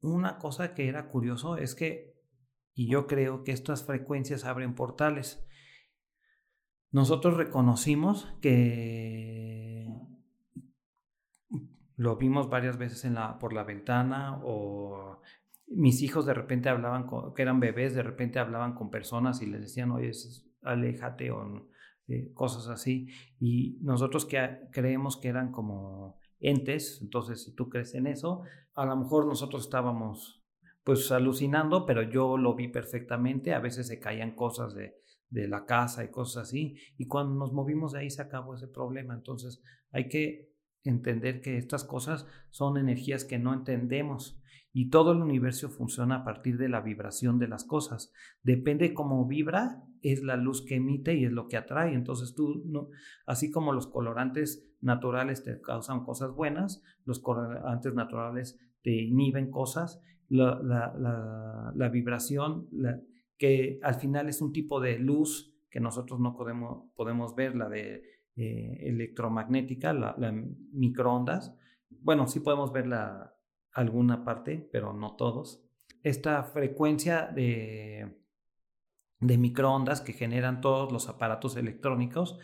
una cosa que era curioso es que, y yo creo que estas frecuencias abren portales. Nosotros reconocimos que lo vimos varias veces en la, por la ventana o mis hijos de repente hablaban, con, que eran bebés, de repente hablaban con personas y les decían, oye, aléjate o eh, cosas así. Y nosotros que creemos que eran como entes, entonces si tú crees en eso, a lo mejor nosotros estábamos pues alucinando, pero yo lo vi perfectamente, a veces se caían cosas de, de la casa y cosas así, y cuando nos movimos de ahí se acabó ese problema, entonces hay que entender que estas cosas son energías que no entendemos y todo el universo funciona a partir de la vibración de las cosas. Depende cómo vibra, es la luz que emite y es lo que atrae. Entonces tú, no, así como los colorantes naturales te causan cosas buenas, los colorantes naturales te inhiben cosas, la, la, vibración, que al final es un tipo de luz que nosotros no podemos, podemos ver, la de eh, electromagnética, la, microondas. Bueno, sí podemos ver la, alguna parte, pero no todos. Esta frecuencia de, de microondas que generan todos los aparatos electrónicos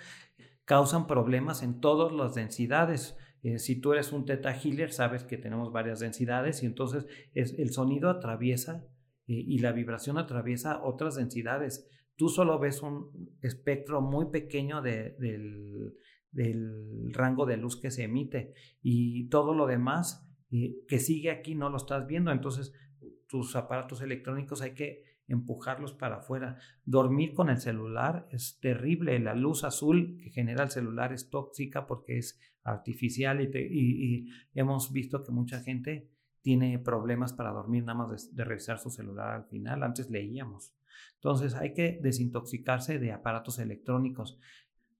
causan problemas en todas las densidades. Eh, si tú eres un teta healer, sabes que tenemos varias densidades y entonces es, el sonido atraviesa y la vibración atraviesa otras densidades. Tú solo ves un espectro muy pequeño del, rango de luz que se emite y todo lo demás que sigue aquí no lo estás viendo. Entonces, tus aparatos electrónicos hay que empujarlos para afuera. Dormir con el celular es terrible. La luz azul que genera el celular es tóxica porque es artificial y, hemos visto que mucha gente tiene problemas para dormir nada más de, revisar su celular al final. Antes leíamos. Entonces hay que desintoxicarse de aparatos electrónicos.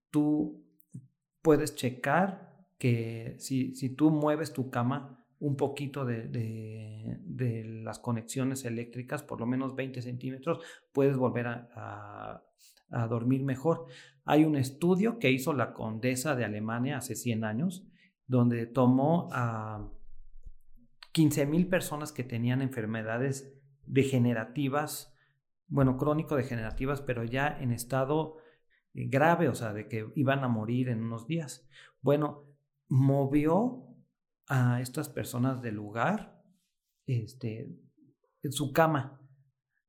Tú puedes checar que si, si tú mueves tu cama, un poquito de, de, las conexiones eléctricas, por lo menos 20 centímetros, puedes volver a, a, dormir mejor. Hay un estudio que hizo la condesa de Alemania hace 100 años, donde tomó a 15 mil personas que tenían enfermedades degenerativas, bueno, crónico-degenerativas, pero ya en estado eh, grave, o sea, de que iban a morir en unos días. Bueno, movió a estas personas del lugar este, en su cama.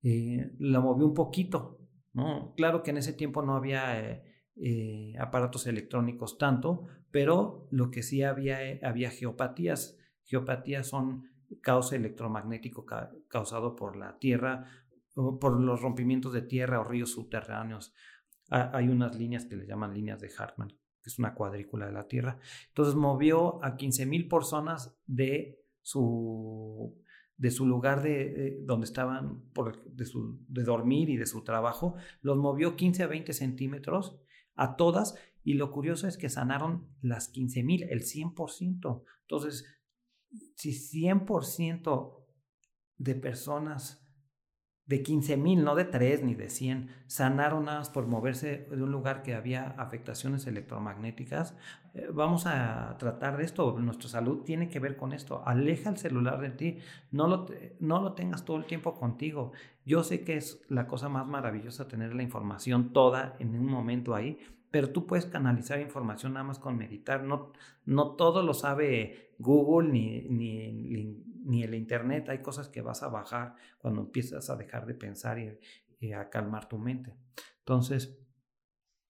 Eh, la movió un poquito, ¿no? Claro que en ese tiempo no había eh, aparatos electrónicos tanto, pero lo que sí había, había geopatías. Geopatías son caos electromagnético causado por la Tierra, por los rompimientos de tierra o ríos subterráneos. hay unas líneas que le llaman líneas de Hartmann es una cuadrícula de la Tierra. Entonces movió a 15 mil personas de su, de su lugar de, donde estaban, de, de dormir y de su trabajo, los movió 15 a 20 centímetros a todas y lo curioso es que sanaron las 15 mil, el 100%. Entonces, si 100% de personas de 15 mil, no de 3 ni de 100, sanaron nada por moverse de un lugar que había afectaciones electromagnéticas. Eh, vamos a tratar de esto. Nuestra salud tiene que ver con esto. Aleja el celular de ti. No lo, no lo tengas todo el tiempo contigo. Yo sé que es la cosa más maravillosa tener la información toda en un momento ahí, pero tú puedes canalizar información nada más con meditar. No, no todo lo sabe Google ni, ni, ni, el Internet. Hay cosas que vas a bajar cuando empiezas a dejar de pensar y, a calmar tu mente. Entonces,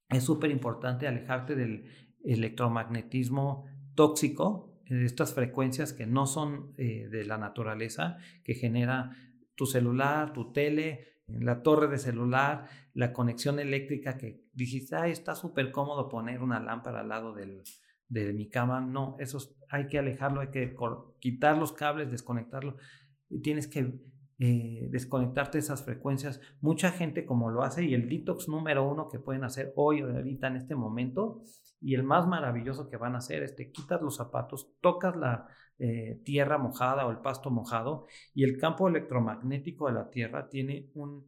es súper importante alejarte del electromagnetismo tóxico, de estas frecuencias que no son eh, de la naturaleza, que genera tu celular, tu tele, la torre de celular, la conexión eléctrica que dijiste, ay, está súper cómodo poner una lámpara al lado del, de mi cama. No, eso hay que alejarlo, hay que quitar los cables, desconectarlo. Tienes que eh, desconectarte de esas frecuencias. Mucha gente como lo hace y el detox número uno que pueden hacer hoy o ahorita en este momento y el más maravilloso que van a hacer es te quitas los zapatos, tocas la eh, tierra mojada o el pasto mojado y el campo electromagnético de la tierra tiene un,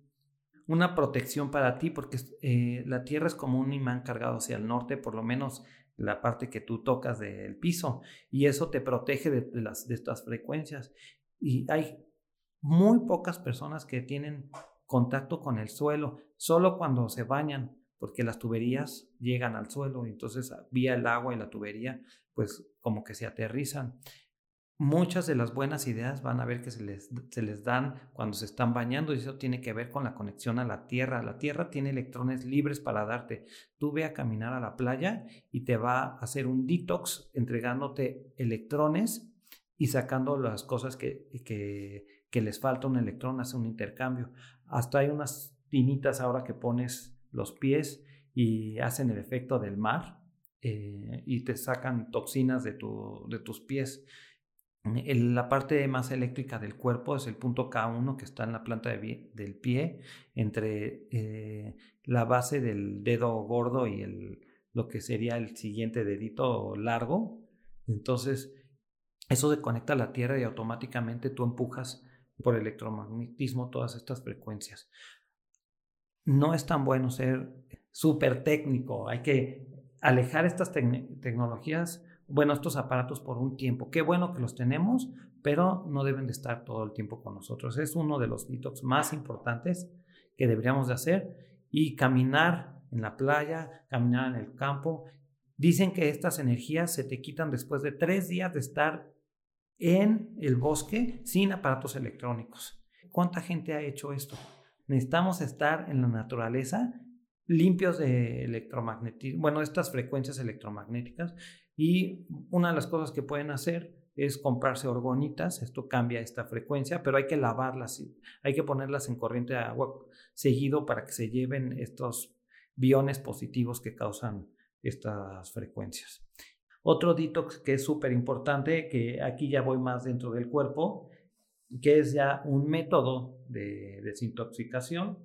una protección para ti porque eh, la tierra es como un imán cargado hacia el norte, por lo menos la parte que tú tocas del piso y eso te protege de, las, de estas frecuencias. Y hay muy pocas personas que tienen contacto con el suelo, solo cuando se bañan porque las tuberías llegan al suelo y entonces vía el agua y la tubería pues como que se aterrizan. Muchas de las buenas ideas van a ver que se les, se les dan cuando se están bañando y eso tiene que ver con la conexión a la tierra. La tierra tiene electrones libres para darte. Tú ve a caminar a la playa y te va a hacer un detox entregándote electrones y sacando las cosas que, que, que les falta un electrón, hace un intercambio. Hasta hay unas tinitas ahora que pones los pies y hacen el efecto del mar eh, y te sacan toxinas de, tu, de tus pies. la parte más eléctrica del cuerpo es el punto K1 que está en la planta del pie, entre eh, la base del dedo gordo y el, lo que sería el siguiente dedito largo. Entonces, eso se conecta a la Tierra y automáticamente tú empujas por electromagnetismo todas estas frecuencias no es tan bueno ser súper técnico. Hay que alejar estas tecnologías, bueno, estos aparatos por un tiempo. Qué bueno que los tenemos, pero no deben de estar todo el tiempo con nosotros. Es uno de los detox más importantes que deberíamos de hacer y caminar en la playa, caminar en el campo. Dicen que estas energías se te quitan después de tres días de estar en el bosque sin aparatos electrónicos. ¿Cuánta gente ha hecho esto? necesitamos estar en la naturaleza limpios de electromagnetismo, bueno, estas frecuencias electromagnéticas. Y una de las cosas que pueden hacer es comprarse orgonitas, esto cambia esta frecuencia, pero hay que lavarlas, hay que ponerlas en corriente de agua seguido para que se lleven estos biones positivos que causan estas frecuencias. Otro detox que es súper importante, que aquí ya voy más dentro del cuerpo, que es ya un método de desintoxicación,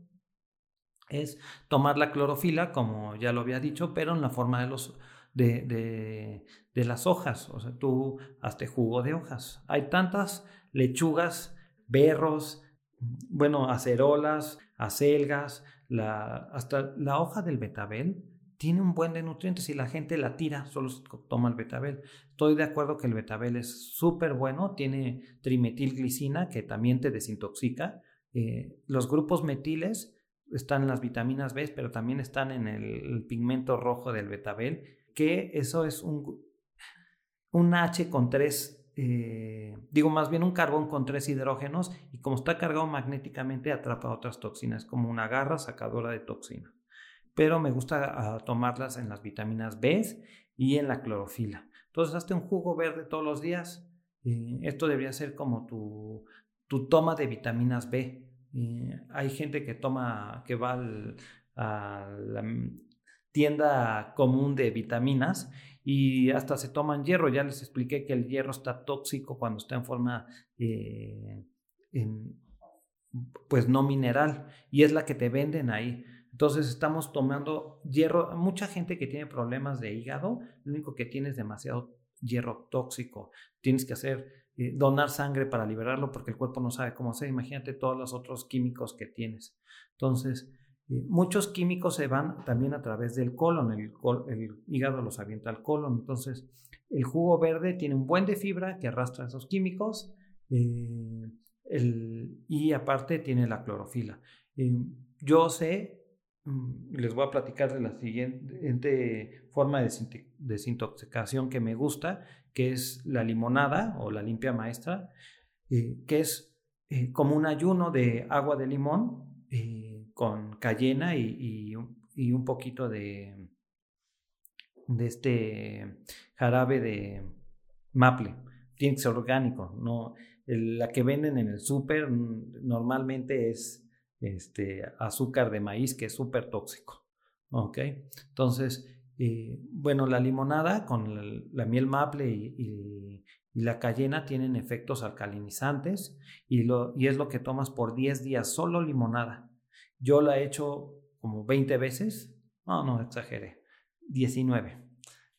es tomar la clorofila, como ya lo había dicho, pero en la forma de, los, de, de, las hojas. O sea, tú hazte jugo de hojas. Hay tantas lechugas, berros, bueno, acerolas, acelgas, hasta la hoja del betabel tiene un buen de nutrientes y la gente la tira, solo toma el betabel. Estoy de acuerdo que el betabel es súper bueno, tiene trimetilglicina que también te desintoxica. Eh, los grupos metiles están en las vitaminas B, pero también están en el, pigmento rojo del betabel, que eso es un, un H con tres, eh, digo más bien un carbón con tres hidrógenos y como está cargado magnéticamente atrapa otras toxinas, como una garra sacadora de toxina pero me gusta ah, tomarlas en las vitaminas B y en la clorofila. Entonces, hazte un jugo verde todos los días. esto debería ser como tu, tu toma de vitaminas B. hay gente que toma, que va a la tienda común de vitaminas y hasta se toman hierro. Ya les expliqué que el hierro está tóxico cuando está en forma eh, pues no mineral y es la que te venden ahí. Entonces estamos tomando hierro. Mucha gente que tiene problemas de hígado, lo único que tiene es demasiado hierro tóxico. Tienes que hacer eh, donar sangre para liberarlo porque el cuerpo no sabe cómo hacer. Imagínate todos los otros químicos que tienes. Entonces, eh, muchos químicos se van también a través del colon, el, hígado los avienta al colon. Entonces, el jugo verde tiene un buen de fibra que arrastra esos químicos eh, y aparte tiene la clorofila. yo sé les voy a platicar de la siguiente forma de desintoxicación que me gusta, que es la limonada o la limpia maestra, eh, que es eh, como un ayuno de agua de limón eh, con cayena y, un poquito de, de este jarabe de maple. Tiene que ser orgánico, no la que venden en el súper mm, normalmente es este, azúcar de maíz que es súper tóxico. ¿Ok? Entonces, eh, bueno, la limonada con la, miel maple y, la cayena tienen efectos alcalinizantes y, lo, y es lo que tomas por 10 días, solo limonada. Yo la he hecho como 20 veces, no, no exageré, 19.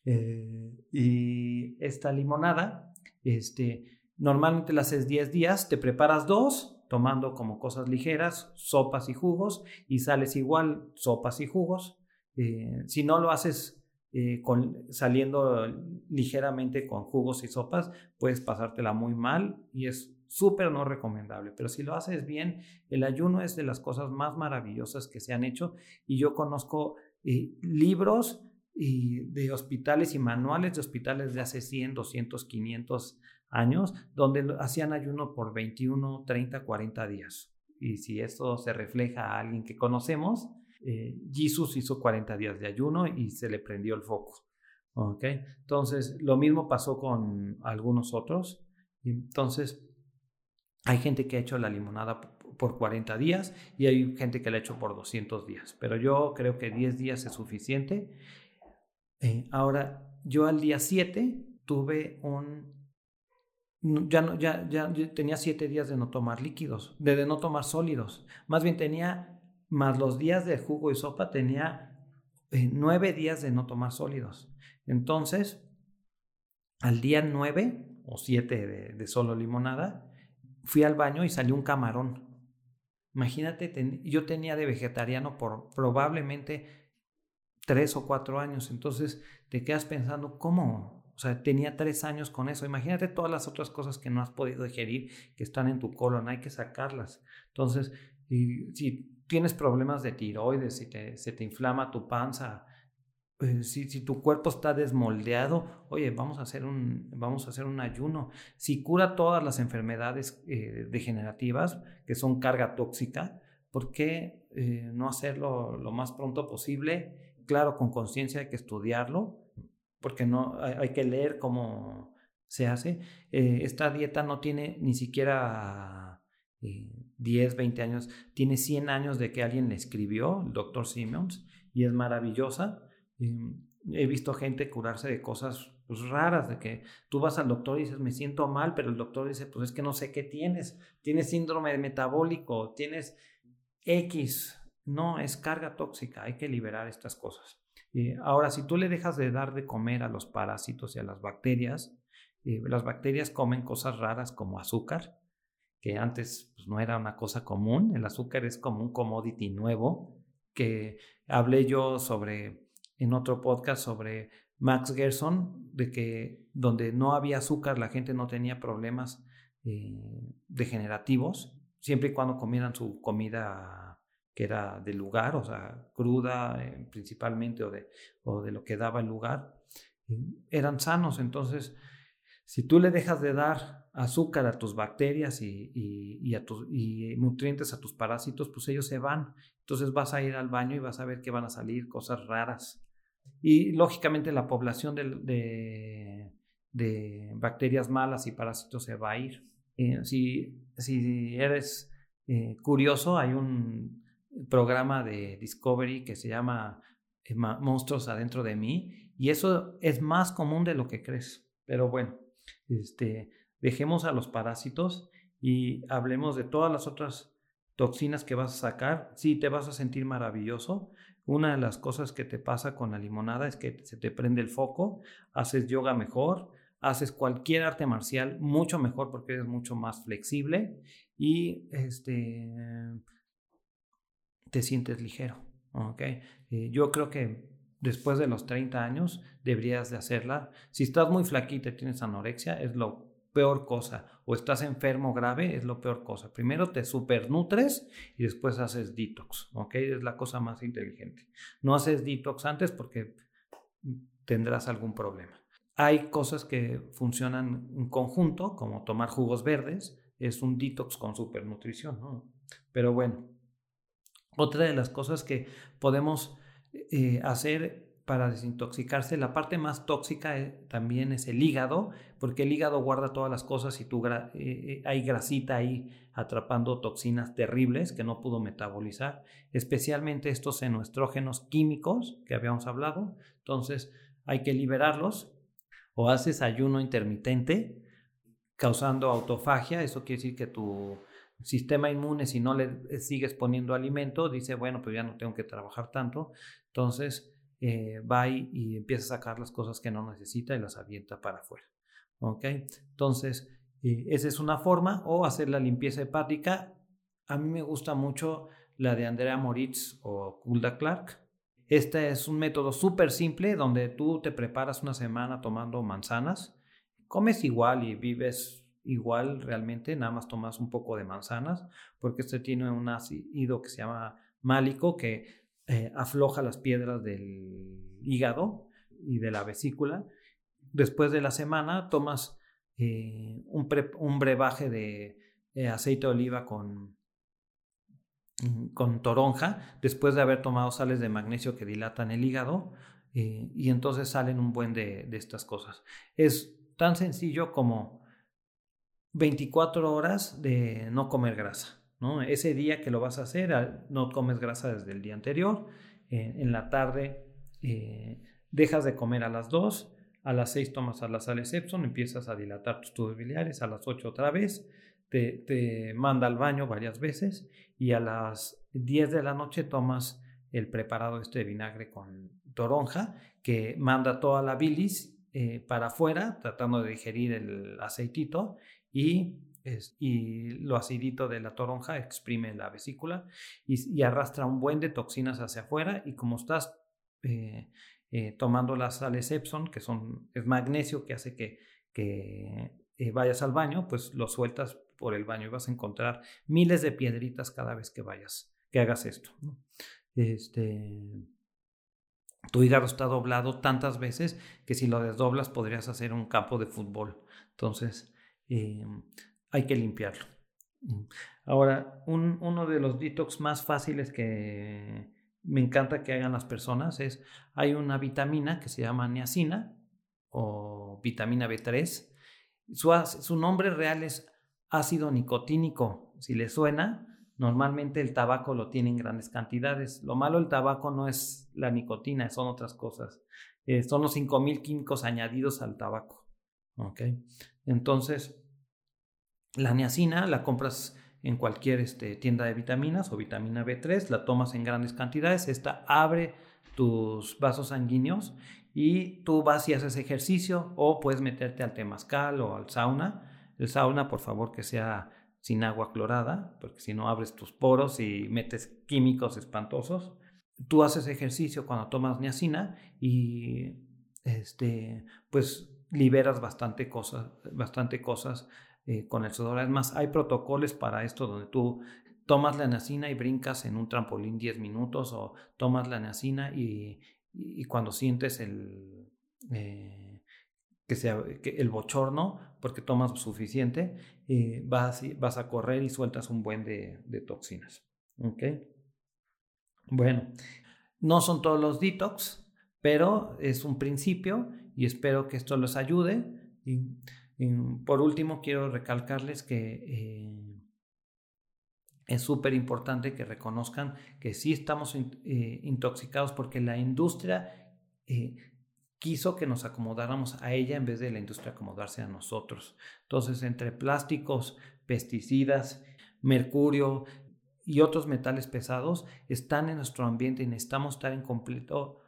Eh, y esta limonada, este, normalmente la haces 10 días, te preparas dos tomando como cosas ligeras, sopas y jugos, y sales igual, sopas y jugos. Eh, si no lo haces eh, con, saliendo ligeramente con jugos y sopas, puedes pasártela muy mal y es súper no recomendable. Pero si lo haces bien, el ayuno es de las cosas más maravillosas que se han hecho y yo conozco eh, libros de hospitales y manuales de hospitales de hace 100, 200, 500 años, donde hacían ayuno por 21, 30, 40 días. Y si esto se refleja a alguien que conocemos, eh, Jesús hizo 40 días de ayuno y se le prendió el foco. ¿Ok? Entonces, lo mismo pasó con algunos otros. Entonces, hay gente que ha hecho la limonada por 40 días y hay gente que la ha hecho por 200 días. Pero yo creo que 10 días es suficiente. Eh, ahora, yo al día 7 tuve un ya, no, ya, ya tenía siete días de no tomar líquidos, de, no tomar sólidos. Más bien tenía, más los días de jugo y sopa, tenía eh, nueve días de no tomar sólidos. Entonces, al día nueve o siete de, de solo limonada, fui al baño y salió un camarón. Imagínate, yo tenía de vegetariano por probablemente tres o cuatro años. Entonces te quedas pensando, ¿cómo? O sea, tenía tres años con eso. Imagínate todas las otras cosas que no has podido digerir, que están en tu colon, hay que sacarlas. Entonces, si tienes problemas de tiroides, si te, se te inflama tu panza, pues, si, si, tu cuerpo está desmoldeado, oye, vamos a hacer un, vamos a hacer un ayuno. Si cura todas las enfermedades eh, degenerativas, que son carga tóxica, ¿por qué eh, no hacerlo lo más pronto posible? Claro, con conciencia hay que estudiarlo, porque no hay, que leer cómo se hace. Eh, esta dieta no tiene ni siquiera 10, eh, 20 años, tiene 100 años de que alguien le escribió, el doctor Simmons, y es maravillosa. he visto gente curarse de cosas pues, raras, de que tú vas al doctor y dices, me siento mal, pero el doctor dice, pues es que no sé qué tienes, tienes síndrome metabólico, tienes X, no, es carga tóxica, hay que liberar estas cosas. Eh, ahora, si tú le dejas de dar de comer a los parásitos y a las bacterias, eh, las bacterias comen cosas raras como azúcar, que antes pues, no era una cosa común. El azúcar es como un commodity nuevo, que hablé yo sobre en otro podcast sobre Max Gerson, de que donde no había azúcar la gente no tenía problemas eh, degenerativos, siempre y cuando comieran su comida que era del lugar, o sea, cruda eh, principalmente o de, o de lo que daba el lugar, eran sanos. Entonces, si tú le dejas de dar azúcar a tus bacterias y, y, a tus, y nutrientes a tus parásitos, pues ellos se van. Entonces vas a ir al baño y vas a ver que van a salir cosas raras. Y lógicamente la población de, de, bacterias malas y parásitos se va a ir. Eh, si, si eres eh, curioso, hay un programa de Discovery que se llama eh, Monstruos adentro de mí y eso es más común de lo que crees. Pero bueno, este, dejemos a los parásitos y hablemos de todas las otras toxinas que vas a sacar. Sí, te vas a sentir maravilloso. Una de las cosas que te pasa con la limonada es que se te prende el foco, haces yoga mejor, haces cualquier arte marcial mucho mejor porque eres mucho más flexible y este, te sientes ligero. ¿okay? Eh, yo creo que después de los 30 años deberías de hacerla. Si estás muy flaquita y tienes anorexia, es lo peor cosa. O estás enfermo grave, es lo peor cosa. Primero te supernutres y después haces detox, ¿ok? Es la cosa más inteligente. No haces detox antes porque tendrás algún problema. Hay cosas que funcionan en conjunto, como tomar jugos verdes, es un detox con supernutrición, ¿no? Pero bueno, otra de las cosas que podemos eh, hacer para desintoxicarse, la parte más tóxica eh, también es el hígado, porque el hígado guarda todas las cosas y tú, eh, hay grasita ahí atrapando toxinas terribles que no pudo metabolizar, especialmente estos xenoestrógenos químicos que habíamos hablado. Entonces hay que liberarlos o haces ayuno intermitente causando autofagia, eso quiere decir que tu sistema inmune, si no le sigues poniendo alimento, dice, bueno, pues ya no tengo que trabajar tanto. Entonces, eh, va y, empieza a sacar las cosas que no necesita y las avienta para afuera. ¿Ok? Entonces, eh, esa es una forma, o hacer la limpieza hepática. A mí me gusta mucho la de Andrea Moritz o Kulda Clark. Este es un método súper simple donde tú te preparas una semana tomando manzanas, comes igual y vives igual realmente, nada más tomas un poco de manzanas, porque este tiene un ácido que se llama málico que eh, afloja las piedras del hígado y de la vesícula. Después de la semana tomas eh, un, brebaje de eh, aceite de oliva con, con toronja, después de haber tomado sales de magnesio que dilatan el hígado, y entonces salen un buen de estas cosas. Es tan sencillo como 24 horas de no comer grasa. ¿no? Ese día que lo vas a hacer, no comes grasa desde el día anterior. Eh, en la tarde eh, dejas de comer a las 2. A las 6 tomas a las sales Epson, empiezas a dilatar tus tubos biliares. A las 8 otra vez. Te, te manda al baño varias veces. Y a las 10 de la noche tomas el preparado este de vinagre con toronja que manda toda la bilis eh, para afuera, tratando de digerir el aceitito y, y lo acidito de la toronja exprime la vesícula y, arrastra un buen de toxinas hacia afuera y como estás eh, eh, tomando las sales Epson, que son, es magnesio que hace que, que vayas al baño, pues lo sueltas por el baño y vas a encontrar miles de piedritas cada vez que vayas, que hagas esto. Este, tu hígado está doblado tantas veces que si lo desdoblas podrías hacer un campo de fútbol. Entonces, eh, hay que limpiarlo. Ahora, uno de los detox más fáciles que me encanta que hagan las personas es, hay una vitamina que se llama niacina o vitamina B3. Su, su nombre real es ácido nicotínico. Si le suena, normalmente el tabaco lo tiene en grandes cantidades. Lo malo del tabaco no es la nicotina, son otras cosas. Eh, son los 5.000 químicos añadidos al tabaco. ¿okay? Entonces, la niacina la compras en cualquier este, tienda de vitaminas o vitamina B3, la tomas en grandes cantidades, esta abre tus vasos sanguíneos y tú vas y haces ejercicio o puedes meterte al temazcal o al sauna. El sauna, por favor, que sea sin agua clorada, porque si no abres tus poros y metes químicos espantosos. Tú haces ejercicio cuando tomas niacina y este, pues liberas bastante cosas, bastante cosas eh, con el sudor. Además, hay protocolos para esto donde tú tomas la nacina y brincas en un trampolín 10 minutos o tomas la nacina y, y, cuando sientes el, eh, que sea, que el bochorno, porque tomas suficiente, eh, vas, vas a correr y sueltas un buen de, toxinas. ¿Ok? Bueno, no son todos los detox, pero es un principio y espero que esto les ayude. Y, por último, quiero recalcarles que eh, es súper importante que reconozcan que sí estamos eh, intoxicados porque la industria eh, quiso que nos acomodáramos a ella en vez de la industria acomodarse a nosotros. Entonces, entre plásticos, pesticidas, mercurio y otros metales pesados están en nuestro ambiente y necesitamos estar en completo,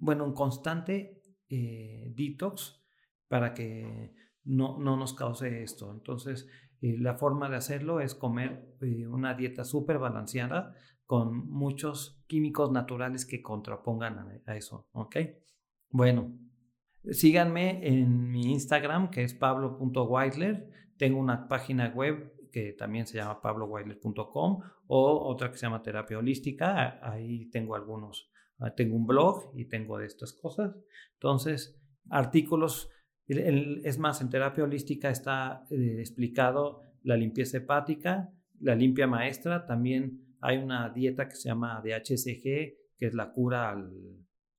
bueno, en constante eh, detox para que no, no nos cause esto. Entonces, eh, la forma de hacerlo es comer eh, una dieta súper balanceada con muchos químicos naturales que contrapongan a, eso, ¿ok? Bueno, síganme en mi Instagram que es pablo.weidler. Tengo una página web que también se llama pabloweidler.com o otra que se llama terapia holística. Ahí tengo algunos, ah, tengo un blog y tengo de estas cosas. Entonces, artículos es más, en terapia holística está eh, explicado la limpieza hepática, la limpia maestra, también hay una dieta que se llama DHCG, que es la cura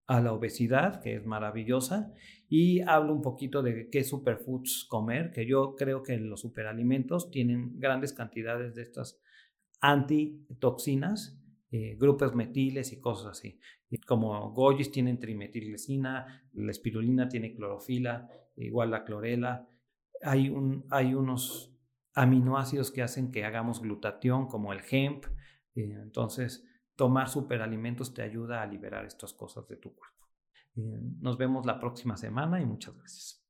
a la obesidad, que es maravillosa, y hablo un poquito de qué superfoods comer, que yo creo que los superalimentos tienen grandes cantidades de estas antitoxinas, eh, grupos metiles y cosas así. Como goyis tienen trimetilglicina, la espirulina tiene clorofila, igual la clorela. Hay, un, hay unos aminoácidos que hacen que hagamos glutatión, como el hemp. Eh, entonces, tomar superalimentos te ayuda a liberar estas cosas de tu cuerpo. Eh, nos vemos la próxima semana y muchas gracias.